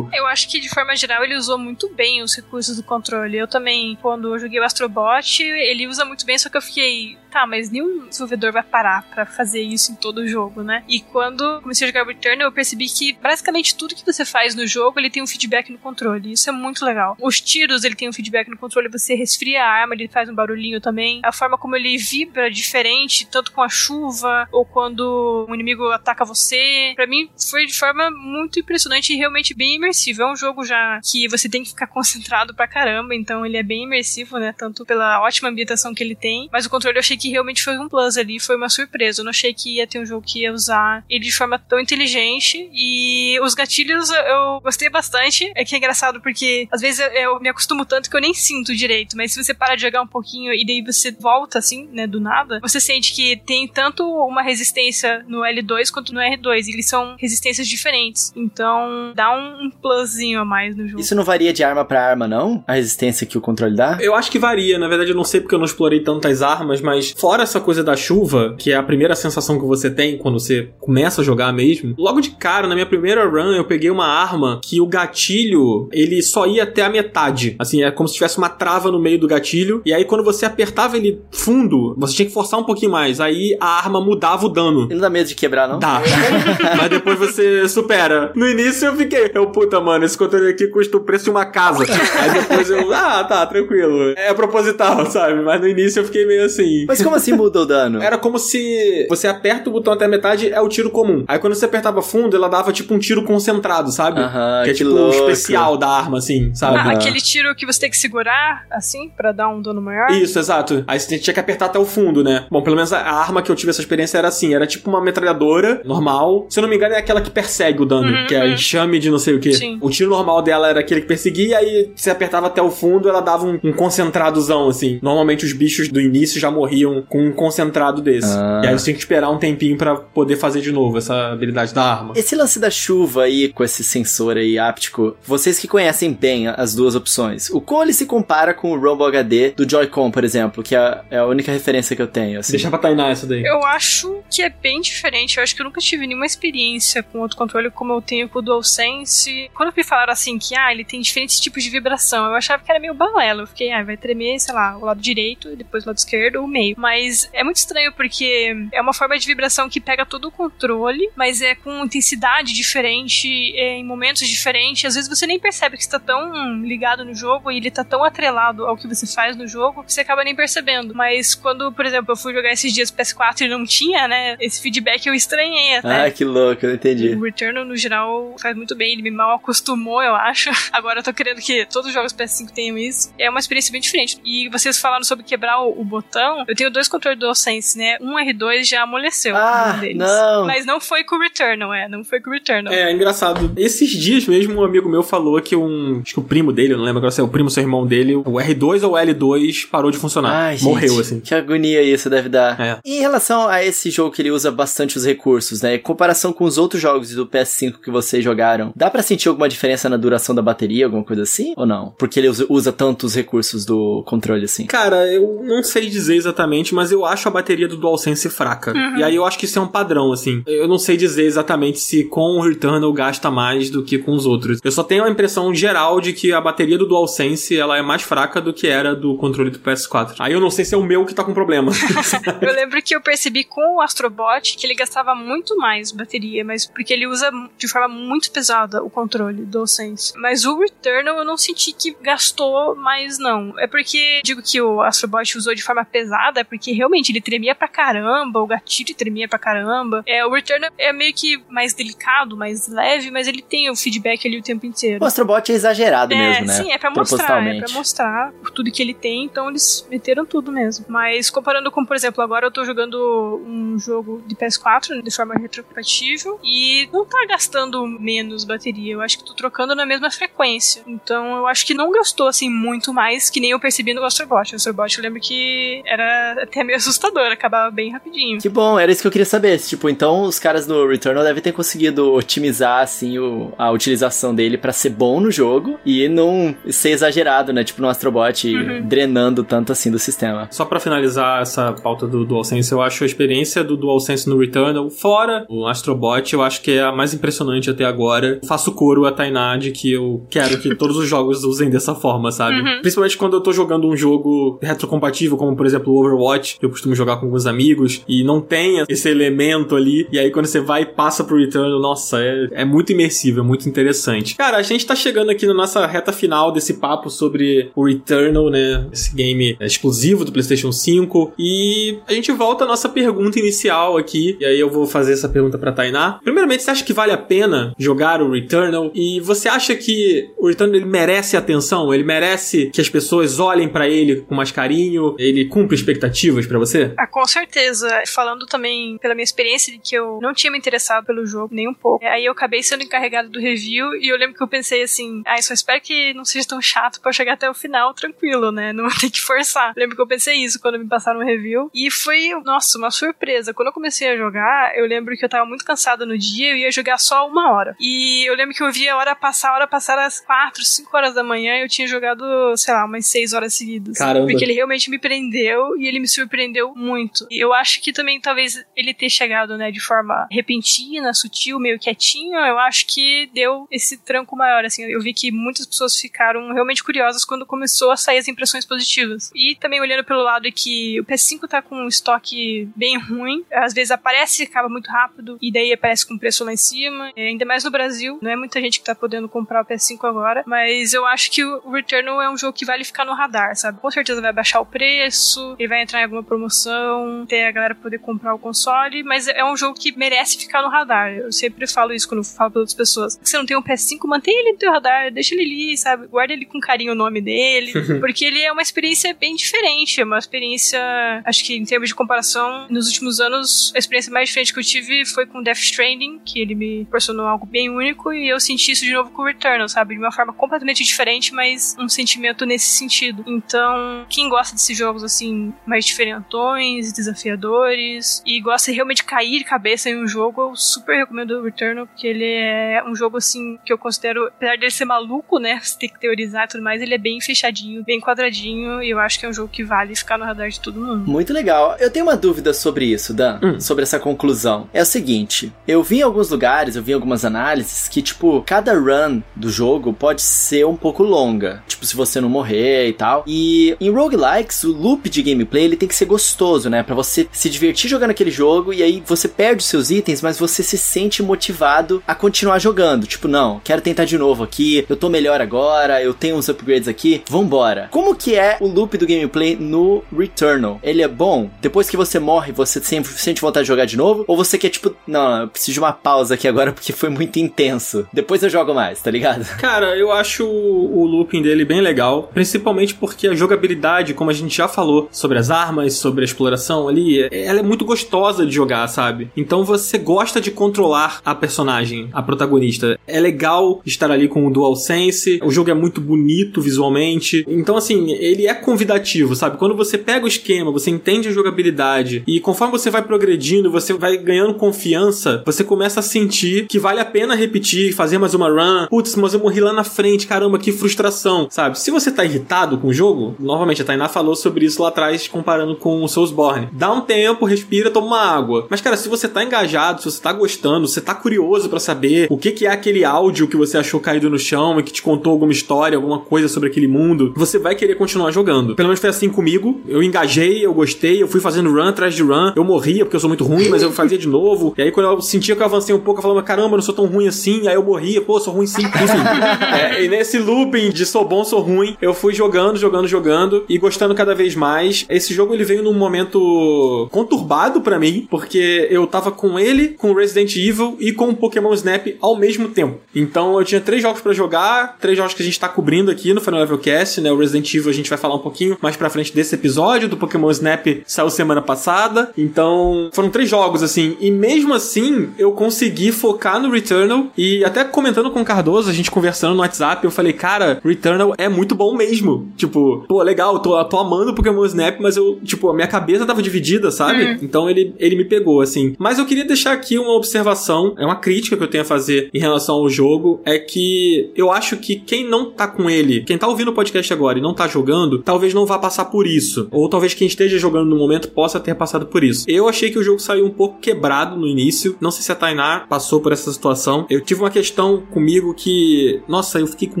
Eu acho que de forma geral ele usou muito bem os recursos do controle. Eu também, quando eu joguei o Astrobot, ele usa muito bem, só que eu fiquei, tá, mas nenhum desenvolvedor vai parar pra fazer isso em todo o jogo, né? E quando comecei a jogar Return, eu percebi que basicamente tudo que você faz no jogo, ele tem um feedback no controle. Isso é muito legal. Os tiros, ele tem um feedback no controle, você resfria a arma, ele faz um barulhinho também. A forma como ele vibra diferente, tanto com a chuva ou quando um inimigo ataca você. Pra mim, foi de forma muito impressionante e realmente bem imersivo. É um jogo já que você tem que ficar concentrado pra caramba, então ele é bem imersivo, né? Tanto pela ótima ambientação que ele tem, mas o controle eu achei que realmente foi um plus ali, foi uma surpresa. Eu não achei que ia ter um jogo que ia usar ele de forma tão inteligente e os gatilhos eu- gostei bastante. É que é engraçado porque às vezes eu, eu me acostumo tanto que eu nem sinto direito, mas se você para de jogar um pouquinho e daí você volta assim, né, do nada, você sente que tem tanto uma resistência no L2 quanto no R2, e eles são resistências diferentes. Então dá um, um plusinho a mais no jogo. Isso não varia de arma pra arma, não? A resistência que o controle dá? Eu acho que varia, na verdade eu não sei porque eu não explorei tantas armas, mas fora essa coisa da chuva, que é a primeira sensação que você tem quando você começa a jogar mesmo, logo de cara, na minha primeira run, eu peguei uma arma que o gatilho, ele só ia até a metade. Assim, é como se tivesse uma trava no meio do gatilho, e aí quando você apertava ele fundo, você tinha que forçar um pouquinho mais, aí a arma mudava o dano. Ele não dá medo de quebrar, não? Dá. Mas depois você supera. No início eu fiquei, eu puta, mano, esse controle aqui custa o preço de uma casa. Aí depois eu, ah, tá, tranquilo. É proposital, sabe? Mas no início eu fiquei meio assim. Mas como assim muda o dano? Era como se você aperta o botão até a metade, é o tiro comum. Aí quando você apertava fundo, ela dava tipo um tiro concentrado, sabe? Aham, que é que tipo o louco. especial da arma, assim, sabe? Ah, aquele tiro que você tem que segurar, assim, pra dar um dano maior. Isso, exato. Aí você tinha que apertar até o fundo, né? Bom, pelo menos a a arma que eu tive essa experiência era assim, era tipo uma metralhadora normal. Se eu não me engano, é aquela que persegue o dano, Uhum, que é uhum. enxame de não sei o que. Sim. O tiro normal dela era aquele que perseguia, e aí você apertava até o fundo, ela dava um, um concentradozão, assim. Normalmente os bichos do início já morriam com um concentrado desse. Ah. E aí você tinha que esperar um tempinho pra poder fazer de novo essa habilidade da arma. Esse lance da chuva aí, com esse sensor aí áptico, vocês que conhecem bem as duas opções, o qual ele se compara com o Rumble HD do Joy-Con, por exemplo, que é é a única referência que eu tenho, assim. Deixa pra Tainá essa daí. Eu acho que é bem diferente. Eu acho que eu nunca tive nenhuma experiência com outro controle como eu tenho com o DualSense. Quando me falaram assim que ah, ele tem diferentes tipos de vibração, eu achava que era meio balela. Eu fiquei, ah, vai tremer, sei lá, o lado direito, depois o lado esquerdo ou o meio. Mas é muito estranho porque é uma forma de vibração que pega todo o controle, mas é com intensidade diferente, é em momentos diferentes. Às vezes você nem percebe que está tão ligado no jogo e ele tá tão atrelado ao que você faz no jogo que você acaba nem percebendo. Mas quando, por exemplo, eu fui jogar esses dias PS4 e não tinha, né, esse feedback eu estranhei até. Ah, que louco, eu entendi. O Returnal, no geral, faz muito bem. Ele me mal acostumou, eu acho. Agora eu tô querendo que todos os jogos PS5 tenham isso. É uma experiência bem diferente. E vocês falaram sobre quebrar o, o botão. Eu tenho dois controles DualSense, né? Um R2 já amoleceu. Ah, um deles. não. Mas não foi com o Returnal, é. Não foi com o Returnal. É, engraçado. Esses dias mesmo, um amigo meu falou que um. Acho que o primo dele, eu não lembro agora se é o primo ou seu irmão dele, o R2 ou o L2 parou de funcionar. Ai, gente, Morreu, assim. Que agonia isso deve dar. É. Em relação a esse jogo que ele usa bastante os recursos, né? Em comparação com os outros jogos do PS5 que vocês jogaram, dá pra sentir alguma diferença na duração da bateria, alguma coisa assim? Ou não? Porque ele usa, tantos recursos do controle assim. Cara, eu não sei dizer exatamente, mas eu acho a bateria do DualSense fraca. E aí eu acho que isso é um padrão, assim. Eu não sei dizer exatamente se com o Returnal gasta mais do que com os outros. Eu só tenho a impressão geral de que a bateria do DualSense ela é mais fraca do que era do controle do PS4. Aí eu não sei se é o meu que tá com problema. Eu lembro que eu percebi com o Astrobot que ele gastava muito mais bateria, mas porque ele usa de forma muito pesada o controle do Sense. Mas o Returnal eu não senti que gastou mais, não. É porque digo que o Astrobot usou de forma pesada, é porque realmente ele tremia pra caramba, o gatilho tremia pra caramba. É, o Returnal é meio que mais delicado, mais leve, mas ele tem o feedback ali o tempo inteiro. O Astrobot é exagerado É, mesmo, né? sim, é pra mostrar, é pra mostrar tudo que ele tem, então eles meteram tudo mesmo. Mas comparando com, por exemplo, agora eu tô jogando um jogo de PS4 de forma retrocompatível e não tá gastando menos bateria, eu acho que tô trocando na mesma frequência. Então eu acho que não gastou assim muito mais que nem eu percebi no Astrobot. O Astrobot eu lembro que era até meio assustador, acabava bem rapidinho. Que bom, era isso que eu queria saber. Tipo, então os caras no Returnal devem ter conseguido otimizar, assim, o- a utilização dele pra ser bom no jogo e não ser exagerado, né? Tipo no Astrobot, drenando tanto assim do sistema. Só pra finalizar essa pauta do DualSense, eu acho a experiência do DualSense no Returnal, fora o Astrobot, eu acho que é a mais impressionante até agora. Faço coro a Tainá de que eu quero que todos os jogos usem dessa forma, sabe? Principalmente quando eu tô jogando um jogo retrocompatível, como por exemplo o Overwatch, que eu costumo jogar com alguns amigos, e não tem esse elemento ali, e aí quando você vai e passa pro Returnal, nossa, é, é muito imersivo, é muito interessante. Cara, a gente tá chegando aqui na nossa reta final desse papo sobre o Returnal, né? Esse game exclusivo do PlayStation 5. E a gente volta à nossa pergunta inicial aqui. E aí eu vou fazer essa pergunta pra Tainá. Primeiramente, você acha que vale a pena jogar o Returnal? E você acha que o Returnal ele merece atenção? Ele merece que as pessoas olhem pra ele com mais carinho? Ele cumpre expectativas pra você? Ah, com certeza. Falando também pela minha experiência de que eu não tinha me interessado pelo jogo nem um pouco. Aí eu acabei sendo encarregado do review e eu lembro que eu pensei assim, ah, só espero que não seja tão chato eu chegar até o final tranquilo, né? Não ter que forçar. Lembro que eu pensei isso quando me passaram o review. E foi, nossa, uma surpresa. Quando eu comecei a jogar, eu lembro que eu tava muito cansada no dia e ia jogar só uma hora. E eu lembro que eu via a hora passar, a hora passar às 4, 5 horas da manhã e eu tinha jogado, sei lá, umas 6 horas seguidas. Caramba. Porque ele realmente me prendeu e ele me surpreendeu muito. E eu acho que também talvez ele ter chegado, né, de forma repentina, sutil, meio quietinho, eu acho que deu esse tranco maior, assim. Eu vi que muitas pessoas ficaram realmente curiosas quando começou a sair as impressões positivas. E também olhando pelo lado que o PS5 tá com um estoque bem ruim, às vezes aparece e acaba muito rápido, e daí aparece com preço lá em cima. É, ainda mais no Brasil, não é muita gente que tá podendo comprar o PS5 agora, mas eu acho que o Returnal é um jogo que vale ficar no radar, sabe? Com certeza vai baixar o preço, ele vai entrar em alguma promoção, ter a galera poder comprar o console, mas é um jogo que merece ficar no radar. Eu sempre falo isso quando falo para outras pessoas. Se você não tem um PS5, mantenha ele no teu radar, deixa ele ali, sabe? Guarda ele com carinho o nome dele, porque ele é uma experiência bem diferente, é uma experiência, acho que em termos de comparação, nos últimos anos, a experiência mais diferente que eu tive foi com Death Stranding, que ele me proporcionou algo bem único, e eu senti isso de novo com o Returnal, sabe? De uma forma completamente diferente, mas um sentimento nesse sentido. Então, quem gosta desses jogos, assim, mais diferentões, desafiadores, e gosta realmente de cair de cabeça em um jogo, eu super recomendo o Returnal, porque ele é um jogo, assim, que eu considero, apesar dele ser maluco, né? Você tem que teorizar e tudo mais, ele é bem fechadinho, bem quadradinho, e eu acho que é um jogo que vale ficar no radar de todo mundo. Muito legal. Eu tenho uma dúvida sobre isso, Dan, hum. sobre essa conclusão. É o seguinte, eu vi em alguns lugares, eu vi algumas análises que, tipo, cada run do jogo pode ser um pouco longa. Tipo, se você não morrer e tal. E em roguelikes, o loop de gameplay, ele tem que ser gostoso, né? Pra você se divertir jogando aquele jogo e aí você perde os seus itens, mas você se sente motivado a continuar jogando. Tipo, não, quero tentar de novo aqui, eu tô melhor agora, eu tenho uns upgrades aqui, vambora. Como que é o loop do gameplay no Returnal? Ele é bom? Depois que você morre, você sempre sente vontade de jogar de novo? Ou você quer, tipo, não, eu preciso de uma pausa aqui agora porque foi muito intenso. Depois eu jogo mais, tá ligado? Cara, eu acho o, looping dele bem legal, principalmente porque a jogabilidade, como a gente já falou sobre as armas, sobre a exploração ali, ela é muito gostosa de jogar, sabe? Então você gosta de controlar a personagem, a protagonista. É legal estar ali com o DualSense, o jogo é muito bonito visualmente. Então, assim, ele é convidativo, sabe? Quando você pega o esquema, você entende a jogabilidade e conforme você vai progredindo, você vai ganhando confiança, você começa a sentir que vale a pena repetir, fazer mais uma run. Putz, mas eu morri lá na frente, caramba, que frustração, sabe? Se você tá irritado com o jogo, novamente a Tainá falou sobre isso lá atrás, comparando com o Soulsborne. Dá um tempo, respira, toma uma água. Mas, cara, se você tá engajado, se você tá gostando, se você tá curioso para saber o que, que é aquele áudio que você achou caído no chão e que te contou alguma história, alguma coisa sobre aquele mundo, você vai querer continuar jogando. Pelo menos foi assim comigo. Eu engajei, eu gostei, eu fui fazendo run atrás de run. Eu morria porque eu sou muito ruim, mas eu fazia de novo. E aí, quando eu sentia que eu avancei um pouco, eu falava, caramba, eu não sou tão ruim assim. Aí eu morria, pô, sou ruim sim. Enfim. é, e nesse looping de sou bom, sou ruim, eu fui jogando, jogando, jogando e gostando cada vez mais. Esse jogo ele veio num momento conturbado para mim, porque eu tava com ele, com Resident Evil e com Pokémon Snap ao mesmo tempo. Então eu tinha três jogos para jogar, três jogos que a gente tá cobrindo aqui no Final Level Cast, né? O Resident Evil a gente vai falar um pouquinho mais pra frente desse episódio, do Pokémon Snap saiu semana passada. Então foram três jogos assim, e mesmo assim eu consegui focar no Returnal e até comentando com o Cardoso, a gente conversando no WhatsApp, eu falei, cara, Returnal é muito bom mesmo. Tipo, pô, legal, tô, tô amando Pokémon Snap, mas eu, tipo, a minha cabeça tava dividida, sabe? Hum. Então ele, ele me pegou, assim. Mas eu queria deixar aqui uma observação, é uma crítica que eu tenho a fazer em relação ao jogo, é que eu acho que quem não tá com ele, quem tá ouvindo o podcast agora e não tá jogando, talvez não vá passar por isso. Ou talvez quem esteja jogando no momento possa ter passado por isso. Eu achei que o jogo saiu um pouco quebrado no início. Não sei se a Tainá passou por essa situação. Eu tive uma questão comigo que, nossa, eu fiquei com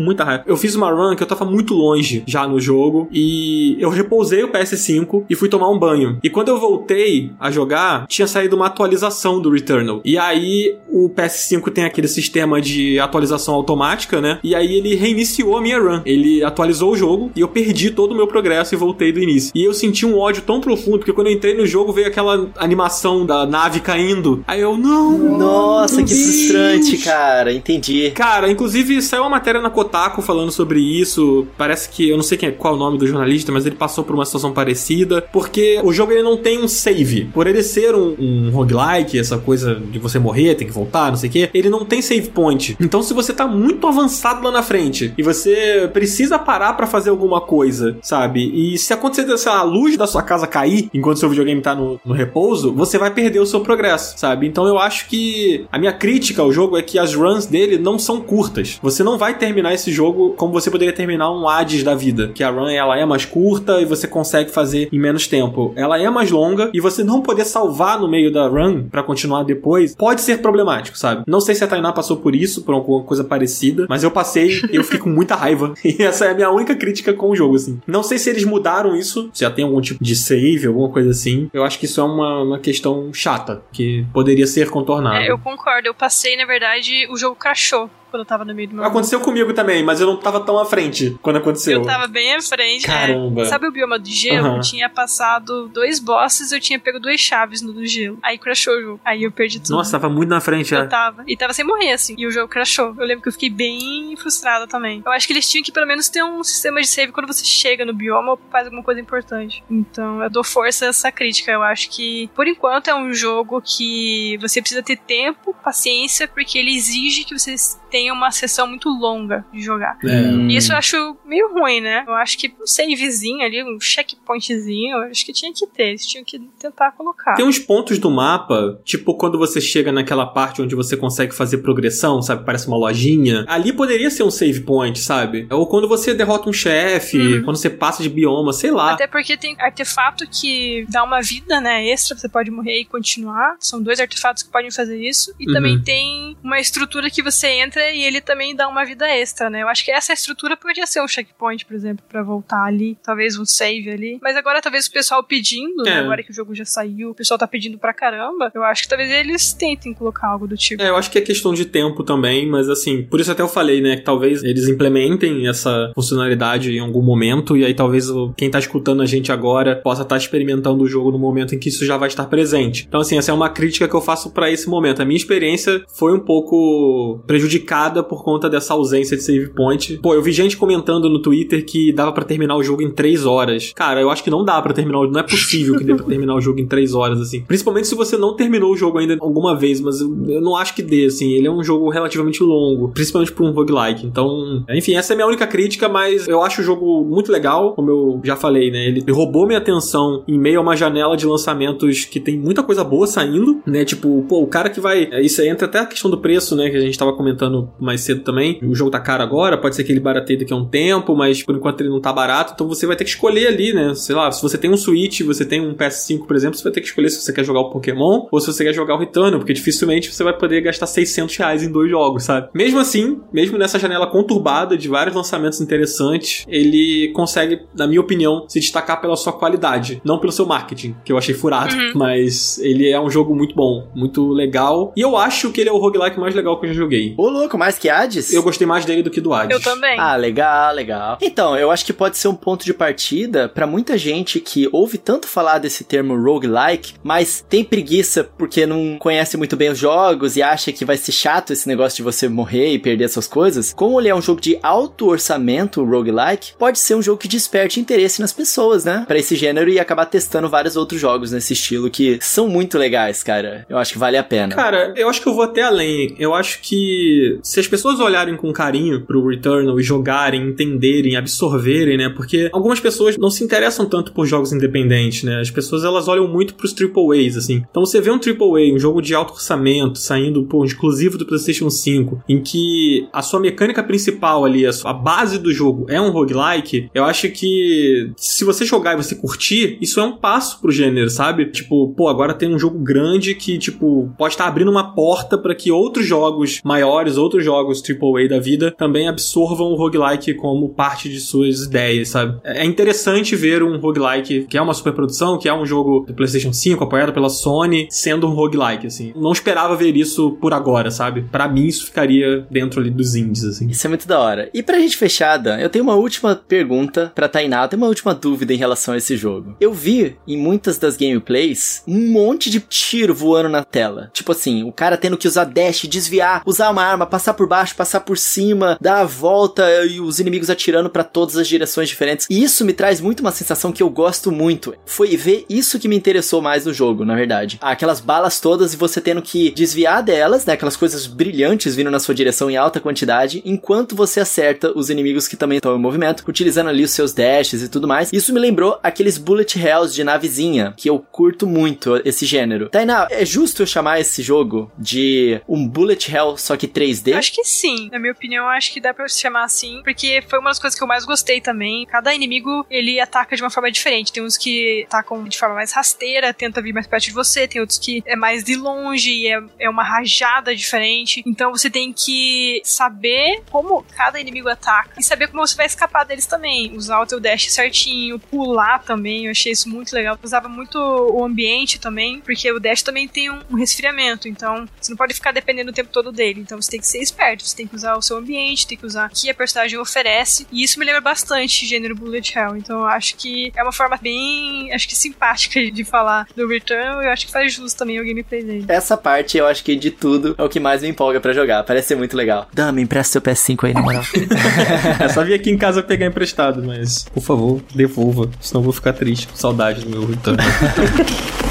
muita raiva. Eu fiz uma run que eu tava muito longe já no jogo e eu repousei o PS5 e fui tomar um banho. E quando eu voltei a jogar, tinha saído uma atualização do Returnal. E aí o PS5 tem aquele sistema de atualização automática, né? E aí ele reiniciou a minha run. Ele atualizou o jogo e eu perdi todo o meu progresso e voltei do início. E eu senti um ódio tão profundo, porque quando eu entrei no jogo veio aquela animação da nave caindo. Aí eu, não! Nossa, que frustrante, cara. Entendi. Cara, inclusive saiu uma matéria na Kotaku falando sobre isso. Parece que, eu não sei quem é, qual é o nome do jornalista, mas ele passou por uma situação parecida. Porque o jogo ele não tem um save. Por ele ser um, um roguelike, essa coisa de você morrer, tem que voltar, não sei o que, ele não tem save point. Então se você tá muito avançado lá na frente e você precisa parar para fazer alguma coisa, sabe? E se acontecer, lá, a luz da sua casa cair enquanto seu videogame tá no, no repouso, você vai perder o seu progresso, sabe? Então eu acho que a minha crítica ao jogo é que as runs dele não são curtas. Você não vai terminar esse jogo como você poderia terminar um Hades da vida, que a run ela é mais curta e você consegue fazer em menos tempo. Ela é mais longa e você não poder salvar no meio da run para continuar depois pode ser problemático, sabe? Não sei se a Tainá passou por isso, por alguma coisa parecida, mas eu passei e eu fiquei com muita raiva. E essa é a minha única crítica com o jogo, assim. Não sei se eles mudaram isso, se já tem algum tipo de save, alguma coisa assim. Eu acho que isso é uma, uma questão chata, que poderia ser contornada. É, eu concordo. Eu passei, na verdade, o jogo crashou. Quando eu tava no meio do meu Aconteceu comigo também, mas eu não tava tão à frente quando aconteceu. Eu tava bem à frente. é. Caramba. Sabe o bioma do gelo? Eu tinha passado dois bosses, eu tinha pego duas chaves no do gelo. Aí crashou o jogo. Aí eu perdi tudo. Nossa, tava muito na frente, Eu é. tava. E tava sem morrer, assim. E o jogo crashou. Eu lembro que eu fiquei bem frustrada também. Eu acho que eles tinham que pelo menos ter um sistema de save quando você chega no bioma ou faz alguma coisa importante. Então eu dou força a essa crítica. Eu acho que, por enquanto, é um jogo que você precisa ter tempo, paciência, porque ele exige que você tenha uma sessão muito longa de jogar. É. Hum. E isso eu acho meio ruim, né? Eu acho que um savezinho ali, um checkpointzinho, eu acho que tinha que ter. Eles tinham que tentar colocar. Tem uns pontos do mapa, tipo quando você chega naquela parte onde você consegue fazer progressão, sabe? Parece uma lojinha. Ali poderia ser um save point, sabe? Ou quando você derrota um chefe, Uhum. quando você passa de bioma, sei lá. Até porque tem artefato que dá uma vida, né, extra, você pode morrer e continuar. São dois artefatos que podem fazer isso. E Uhum. também tem uma estrutura que você entra e ele também dá uma vida extra, né? Eu acho que essa estrutura podia ser um checkpoint, por exemplo, pra voltar ali. Talvez um save ali. Mas agora talvez o pessoal pedindo, né, É. agora que o jogo já saiu, o pessoal tá pedindo pra caramba. Eu acho que talvez eles tentem colocar algo do tipo. É, eu acho que é questão de tempo também, mas assim, por isso até eu falei, né, que talvez eles implementem essa funcionalidade em algum momento, e aí talvez quem tá escutando a gente agora possa estar experimentando o jogo no momento em que isso já vai estar presente. Então, assim, essa é uma crítica que eu faço pra esse momento. A minha experiência foi um pouco prejudicada por conta dessa ausência de save point. Pô, eu vi gente comentando no Twitter que dava pra terminar o jogo em 3 horas. Cara, eu acho que não dá pra terminar, o- não é possível que dê pra terminar o jogo em 3 horas, assim. Principalmente se você não terminou o jogo ainda alguma vez, mas eu, não acho que dê, assim. Ele é um jogo relativamente longo, principalmente pra um roguelike. Então, enfim, essa é a minha única crítica, mas eu acho o jogo muito legal, como eu já falei, né? Ele roubou minha atenção em meio a uma janela de lançamentos que tem muita coisa boa saindo, né? Tipo, pô, o cara que vai. é, Isso aí entra até a questão do preço, né? Que a gente tava comentando mais cedo também. O jogo tá caro agora, pode ser que ele barateie daqui a um tempo, mas por enquanto ele não tá barato, então você vai ter que escolher ali, né? Sei lá, se você tem um Switch, você tem um PS5, por exemplo, você vai ter que escolher se você quer jogar o Pokémon ou se você quer jogar o Returnal, porque dificilmente você vai poder gastar 600 reais em dois jogos, sabe? Mesmo assim, mesmo nessa janela conturbada de vários lançamentos interessantes, ele consegue, na minha opinião, se destacar pela sua qualidade, não pelo seu marketing, que eu achei furado, Uhum. mas ele é um jogo muito bom, muito legal, e eu acho que ele é o roguelike mais legal que eu já joguei. Ô, louco, mais que Hades? Eu gostei mais dele do que do Hades. Eu também. Ah, legal, legal. Então, eu acho que pode ser um ponto de partida pra muita gente que ouve tanto falar desse termo roguelike, mas tem preguiça porque não conhece muito bem os jogos e acha que vai ser chato esse negócio de você morrer e perder essas coisas. Como ele é um jogo de alto orçamento, roguelike, pode ser um jogo que desperte interesse nas pessoas, né? Pra esse gênero e acabar testando vários outros jogos nesse estilo que são muito legais, cara. Eu acho que vale a pena. Cara, eu acho que eu vou até além. Eu acho que se as pessoas olharem com carinho pro Returnal e jogarem, entenderem, absorverem, né? Porque algumas pessoas não se interessam tanto por jogos independentes, né? As pessoas elas olham muito pros triple A's, assim. Então você vê um triple A, um jogo de alto orçamento, saindo, pô, exclusivo do PlayStation 5, em que a sua mecânica principal ali, a, sua, base do jogo é um roguelike, eu acho que se você jogar e você curtir, isso é um passo pro gênero, sabe? Tipo, pô, agora tem um jogo grande que, tipo, pode estar abrindo uma porta para que outros jogos maiores, outros jogos AAA da vida também absorvam o roguelike como parte de suas ideias, sabe? É interessante ver um roguelike que é uma superprodução, que é um jogo do PlayStation 5 apoiado pela Sony, sendo um roguelike, assim. Não esperava ver isso por agora, sabe? Para mim isso ficaria dentro ali dos indies, assim. Isso é muito da hora. E pra gente fechar, Dan, eu tenho uma última pergunta pra Tainá, eu tenho uma última dúvida em relação a esse jogo. Eu vi em muitas das gameplays um monte de tiro voando na tela. Tipo assim, o cara tendo que usar dash, desviar, usar uma arma, passar por baixo, passar por cima, dar a volta e os inimigos atirando pra todas as direções diferentes. E isso me traz muito uma sensação que eu gosto muito. Foi ver isso que me interessou mais no jogo, na verdade. Aquelas balas todas e você tendo que desviar delas, né? Aquelas coisas brilhantes vindo na sua direção em alta quantidade, enquanto você acerta os inimigos que também estão em movimento, utilizando ali os seus dashes e tudo mais. Isso me lembrou aqueles bullet hells de navezinha, que eu curto muito esse gênero. Tainá, é justo eu chamar esse jogo de um bullet hell só que 3D? Acho que sim. Na minha opinião, acho que dá pra se chamar assim, porque foi uma das coisas que eu mais gostei também. Cada inimigo, ele ataca de uma forma diferente. Tem uns que atacam de forma mais rasteira, tenta vir mais perto de você, tem outros que é mais de longe é, é uma rajada diferente. Então você tem que saber como cada inimigo ataca e saber como você vai escapar deles também. Usar o teu dash certinho, pular também, eu achei isso muito legal. Usava muito o ambiente também, porque o dash também tem um resfriamento, então você não pode ficar dependendo o tempo todo dele. Então você tem que ser ser esperto. Você tem que usar o seu ambiente, tem que usar o que a personagem oferece. E isso me lembra bastante gênero bullet hell. Então eu acho que é uma forma bem, acho que simpática de falar do Return. Eu acho que faz justo também o gameplay dele. Essa parte eu acho que de tudo é o que mais me empolga para jogar. Parece ser muito legal. Dama, empresta seu PS5 aí, na moral. é só vir aqui em casa pegar emprestado, mas por favor, devolva. Senão eu vou ficar triste com saudade do meu Return.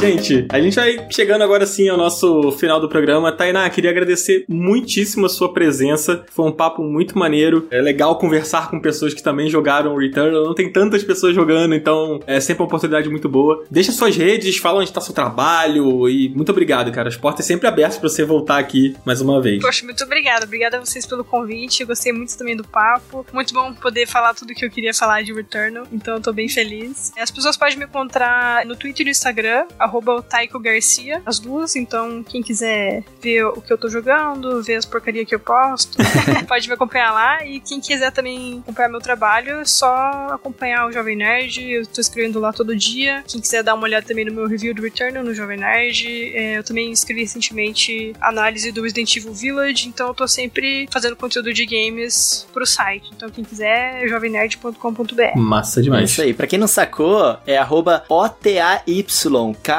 Gente, a gente vai chegando agora sim ao nosso final do programa. Tainá, queria agradecer muitíssimo a sua presença. Foi um papo muito maneiro. É legal conversar com pessoas que também jogaram Returnal. Não tem tantas pessoas jogando, então é sempre uma oportunidade muito boa. Deixa suas redes, fala onde está seu trabalho e muito obrigado, cara. As portas sempre abertas para você voltar aqui mais uma vez. Poxa, muito obrigada. Obrigada a vocês pelo convite. Eu gostei muito também do papo. Muito bom poder falar tudo que eu queria falar de Returnal. Então eu tô bem feliz. As pessoas podem me encontrar no Twitter e no Instagram, arroba Taiko Garcia, as duas. Então, quem quiser ver o que eu tô jogando, ver as porcarias que eu posto, pode me acompanhar lá. E quem quiser também acompanhar meu trabalho, é só acompanhar o Jovem Nerd. Eu tô escrevendo lá todo dia. Quem quiser dar uma olhada também no meu review do Returnal no Jovem Nerd. É, eu também escrevi recentemente análise do Resident Evil Village. Então, eu tô sempre fazendo conteúdo de games pro site. Então, quem quiser, é jovemnerd.com.br. Massa demais. É isso aí. Pra quem não sacou, é arroba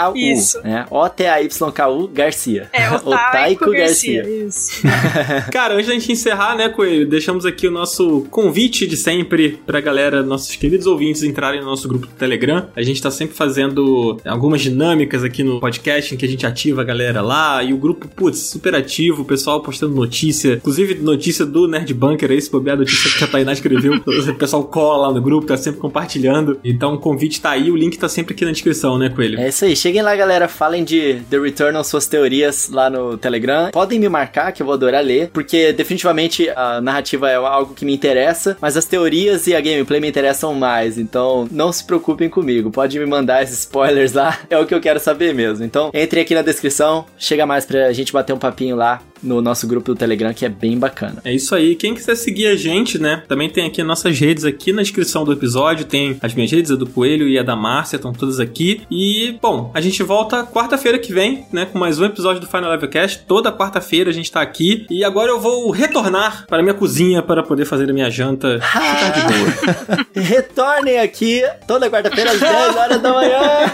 O-T-A-Y-K-U. Isso. Né? O-T-A-Y-K-U Garcia. É, o Taiko Garcia. Garcia. Isso. Cara, antes da gente encerrar, né, Coelho, deixamos aqui o nosso convite de sempre pra galera, nossos queridos ouvintes, entrarem no nosso grupo do Telegram. A gente tá sempre fazendo algumas dinâmicas aqui no podcast em que a gente ativa a galera lá e o grupo, putz, super ativo, o pessoal postando notícia, inclusive notícia do Nerd Bunker aí, se bobear a notícia que a Tainá escreveu. o pessoal cola lá no grupo, tá sempre compartilhando. Então o convite tá aí, o link tá sempre aqui na descrição, né, Coelho? É isso aí. Cheguem lá, galera. Falem de The Returnal, suas teorias lá no Telegram. Podem me marcar, que eu vou adorar ler, porque definitivamente a narrativa é algo que me interessa, mas as teorias e a gameplay me interessam mais. Então não se preocupem comigo. Pode me mandar esses spoilers lá, é o que eu quero saber mesmo. Então entre aqui na descrição, chega mais pra gente bater um papinho lá no nosso grupo do Telegram, que é bem bacana. É isso aí. Quem quiser seguir a gente, né? Também tem aqui nossas redes aqui na descrição do episódio. Tem as minhas redes, a do Coelho e a da Márcia, estão todas aqui. E, bom, a gente volta quarta-feira que vem, né? Com mais um episódio do Final Level Cast. Toda quarta-feira a gente tá aqui. E agora eu vou retornar para a minha cozinha para poder fazer a minha janta. Ficar de boa. Retornem aqui toda quarta-feira às 10 horas da manhã.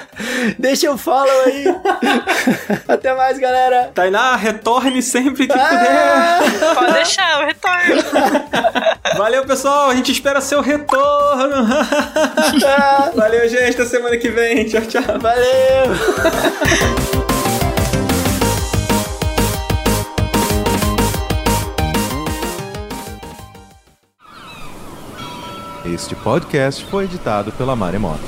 Deixa o follow aí. Até mais, galera. Tainá, retorne sempre sempre que ah! puder. Pode deixar, eu retorno. Valeu, pessoal. A gente espera seu retorno. Valeu, gente. Até semana que vem. Tchau, tchau. Valeu. Este podcast foi editado pela Maremoto.